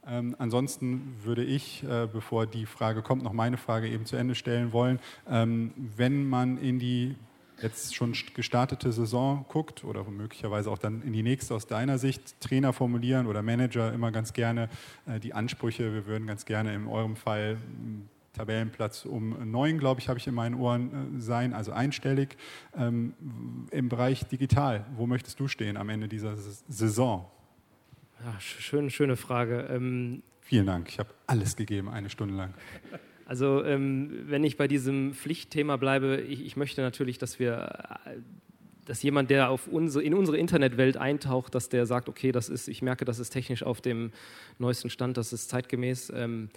Ähm, ansonsten würde ich, äh, bevor die Frage kommt, noch meine Frage eben zu Ende stellen wollen. Ähm, wenn man in die jetzt schon gestartete Saison guckt oder möglicherweise auch dann in die nächste aus deiner Sicht, Trainer formulieren oder Manager immer ganz gerne äh, die Ansprüche. Wir würden ganz gerne in eurem Fall Tabellenplatz um neun, glaube ich, habe ich in meinen Ohren äh, sein, also einstellig. Ähm, Im Bereich digital, wo möchtest du stehen am Ende dieser Saison? Ja, schön, schöne Frage. Ähm, Vielen Dank, ich habe alles gegeben, eine Stunde lang. (laughs) Also ähm, wenn ich bei diesem Pflichtthema bleibe, ich, ich, möchte natürlich, dass wir, dass jemand, der auf unsere, in unsere Internetwelt eintaucht, dass der sagt, okay, das ist, ich merke, das ist technisch auf dem neuesten Stand, das ist zeitgemäß. Ähm,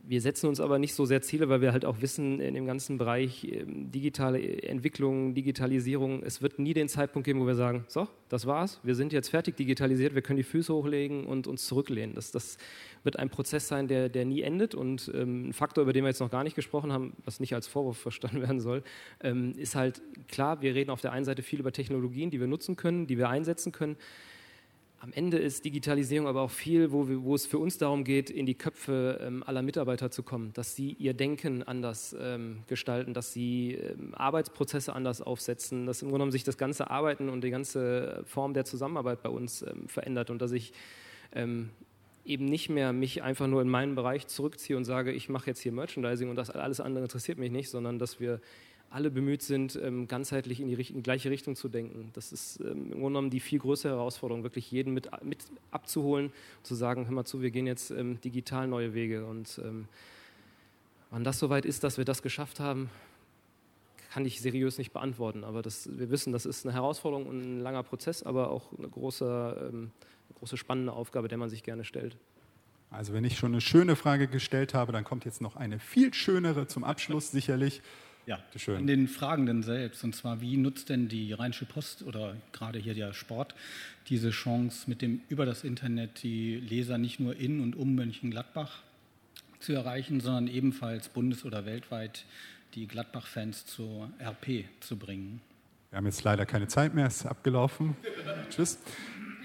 wir setzen uns aber nicht so sehr Ziele, weil wir halt auch wissen, in dem ganzen Bereich ähm, digitale Entwicklung, Digitalisierung, es wird nie den Zeitpunkt geben, wo wir sagen, so, das war's, wir sind jetzt fertig digitalisiert, wir können die Füße hochlegen und uns zurücklehnen. Das, das wird ein Prozess sein, der, der nie endet und ähm, ein Faktor, über den wir jetzt noch gar nicht gesprochen haben, was nicht als Vorwurf (laughs) verstanden werden soll, ähm, ist halt klar, wir reden auf der einen Seite viel über Technologien, die wir nutzen können, die wir einsetzen können, am Ende ist Digitalisierung aber auch viel, wo, wir, wo es für uns darum geht, in die Köpfe ähm, aller Mitarbeiter zu kommen, dass sie ihr Denken anders ähm, gestalten, dass sie ähm, Arbeitsprozesse anders aufsetzen, dass im Grunde genommen sich das ganze Arbeiten und die ganze Form der Zusammenarbeit bei uns ähm, verändert und dass ich ähm, eben nicht mehr mich einfach nur in meinen Bereich zurückziehe und sage, ich mache jetzt hier Merchandising und das alles andere interessiert mich nicht, sondern dass wir alle bemüht sind, ähm, ganzheitlich in die, in die, gleiche Richtung zu denken. Das ist ähm, im Grunde genommen die viel größere Herausforderung, wirklich jeden mit, mit abzuholen, zu sagen, hör mal zu, wir gehen jetzt ähm, digital neue Wege. Und wann das soweit ist, dass wir das geschafft haben, kann ich seriös nicht beantworten. Aber das, wir wissen, das ist eine Herausforderung und ein langer Prozess, aber auch eine große, eine große spannende Aufgabe, der man sich gerne stellt. Also wenn ich schon eine schöne Frage gestellt habe, dann kommt jetzt noch eine viel schönere zum Abschluss sicherlich. Ja, schön. an den Fragenden selbst. Und zwar, wie nutzt denn die Rheinische Post oder gerade hier der Sport diese Chance, mit dem über das Internet die Leser nicht nur in und um Mönchengladbach zu erreichen, sondern ebenfalls bundes- oder weltweit die Gladbach-Fans zur RP zu bringen? Wir haben jetzt leider keine Zeit mehr, es ist abgelaufen. (laughs) Tschüss.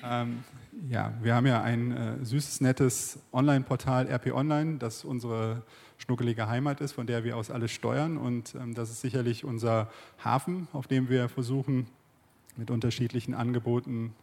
Ähm, ja, wir haben ja ein äh, süßes, nettes Online-Portal RP Online, das unsere schnuckelige Heimat ist, von der wir aus alles steuern. Und ähm, das ist sicherlich unser Hafen, auf dem wir versuchen, mit unterschiedlichen Angeboten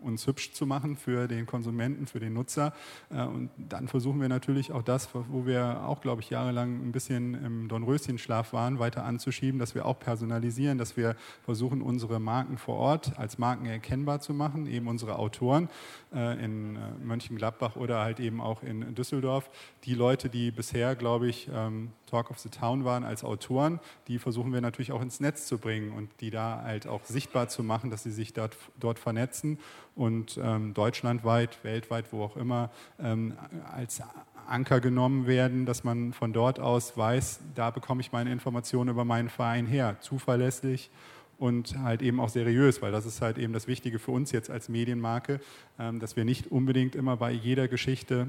uns hübsch zu machen für den Konsumenten, für den Nutzer. Äh, und dann versuchen wir natürlich auch das, wo wir auch, glaube ich, jahrelang ein bisschen im Dornröschenschlaf waren, weiter anzuschieben, dass wir auch personalisieren, dass wir versuchen, unsere Marken vor Ort als Marken erkennbar zu machen, eben unsere Autoren äh, in äh, Mönchengladbach oder halt eben auch in Düsseldorf. Die Leute, die bisher, glaube ich, ähm, Talk of the Town waren als Autoren, die versuchen wir natürlich auch ins Netz zu bringen und die da halt auch sichtbar zu machen, dass sie sich dort, dort vernetzen und ähm, deutschlandweit, weltweit, wo auch immer, ähm, als Anker genommen werden, dass man von dort aus weiß, da bekomme ich meine Informationen über meinen Verein her, zuverlässig und halt eben auch seriös, weil das ist halt eben das Wichtige für uns jetzt als Medienmarke, ähm, dass wir nicht unbedingt immer bei jeder Geschichte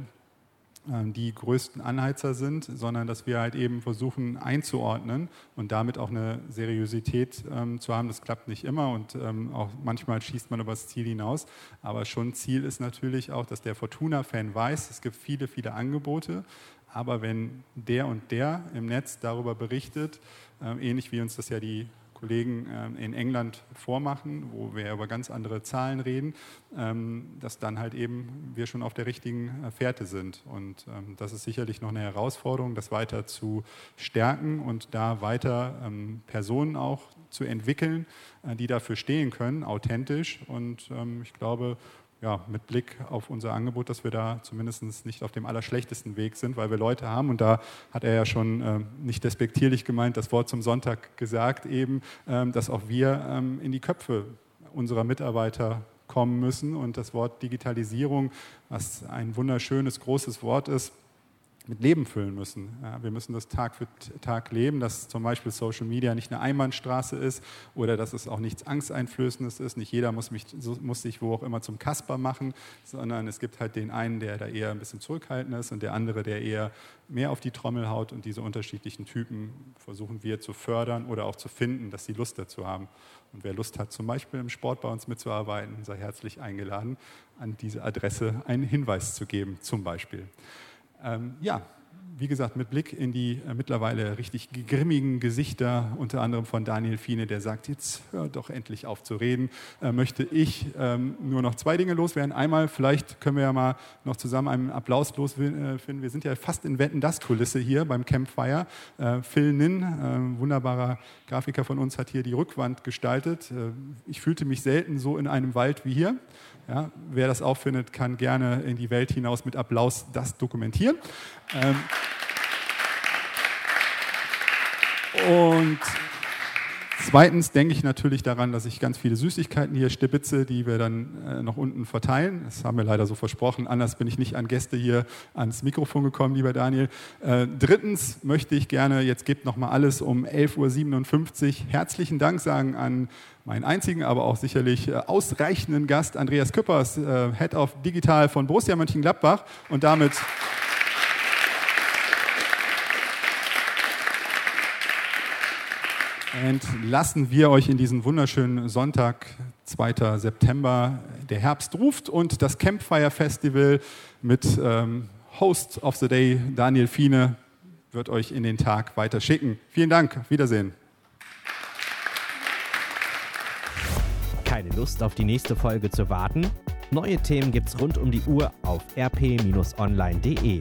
die größten Anheizer sind, sondern dass wir halt eben versuchen einzuordnen und damit auch eine Seriosität ähm, zu haben. Das klappt nicht immer und ähm, auch manchmal schießt man über das Ziel hinaus. Aber schon Ziel ist natürlich auch, dass der Fortuna-Fan weiß, es gibt viele, viele Angebote. Aber wenn der und der im Netz darüber berichtet, äh, ähnlich wie uns das ja die Kollegen ähm, in England vormachen, wo wir über ganz andere Zahlen reden, ähm, dass dann halt eben wir schon auf der richtigen äh, Fährte sind. Und ähm, das ist sicherlich noch eine Herausforderung, das weiter zu stärken und da weiter Personen auch zu entwickeln, äh, die dafür stehen können, authentisch. Und ich glaube, ja, mit Blick auf unser Angebot, dass wir da zumindest nicht auf dem allerschlechtesten Weg sind, weil wir Leute haben, und da hat er ja schon äh, nicht despektierlich gemeint, das Wort zum Sonntag gesagt, eben, ähm, dass auch wir ähm, in die Köpfe unserer Mitarbeiter kommen müssen. Und das Wort Digitalisierung, was ein wunderschönes, großes Wort ist, mit Leben füllen müssen. Ja, wir müssen das Tag für Tag leben, dass zum Beispiel Social Media nicht eine Einbahnstraße ist oder dass es auch nichts Angsteinflößendes ist. Nicht jeder muss, mich, muss sich wo auch immer zum Kasper machen, sondern es gibt halt den einen, der da eher ein bisschen zurückhaltend ist und der andere, der eher mehr auf die Trommel haut. Und diese unterschiedlichen Typen versuchen wir zu fördern oder auch zu finden, dass sie Lust dazu haben. Und wer Lust hat, zum Beispiel im Sport bei uns mitzuarbeiten, sei herzlich eingeladen, an diese Adresse einen Hinweis zu geben, zum Beispiel. Ähm, ja, wie gesagt, mit Blick in die äh, mittlerweile richtig grimmigen Gesichter, unter anderem von Daniel Fiene, der sagt, jetzt hör doch endlich auf zu reden, äh, möchte ich ähm, nur noch zwei Dinge loswerden. Einmal, vielleicht können wir ja mal noch zusammen einen Applaus losfinden. Wir sind ja fast in Wetten-Das-Kulisse hier beim Campfire. Äh, Phil Nin, äh, wunderbarer Grafiker von uns, hat hier die Rückwand gestaltet. Äh, ich fühlte mich selten so in einem Wald wie hier. Ja, wer das auffindet, kann gerne in die Welt hinaus mit Applaus das dokumentieren. Ähm und Zweitens denke ich natürlich daran, dass ich ganz viele Süßigkeiten hier stibitze, die wir dann äh, noch unten verteilen. Das haben wir leider so versprochen. Anders bin ich nicht an Gäste hier ans Mikrofon gekommen, lieber Daniel. Äh, drittens möchte ich gerne, jetzt gibt noch mal alles um 11.57 Uhr, herzlichen Dank sagen an meinen einzigen, aber auch sicherlich äh, ausreichenden Gast, Andreas Küppers, äh, Head of Digital von Borussia Mönchengladbach. Und damit... entlassen wir euch in diesen wunderschönen Sonntag, 2. September. Der Herbst ruft und das Campfire Festival mit ähm, Host of the Day Daniel Fiene wird euch in den Tag weiter schicken. Vielen Dank, Wiedersehen. Keine Lust auf die nächste Folge zu warten? Neue Themen gibt's rund um die Uhr auf rp-online.de.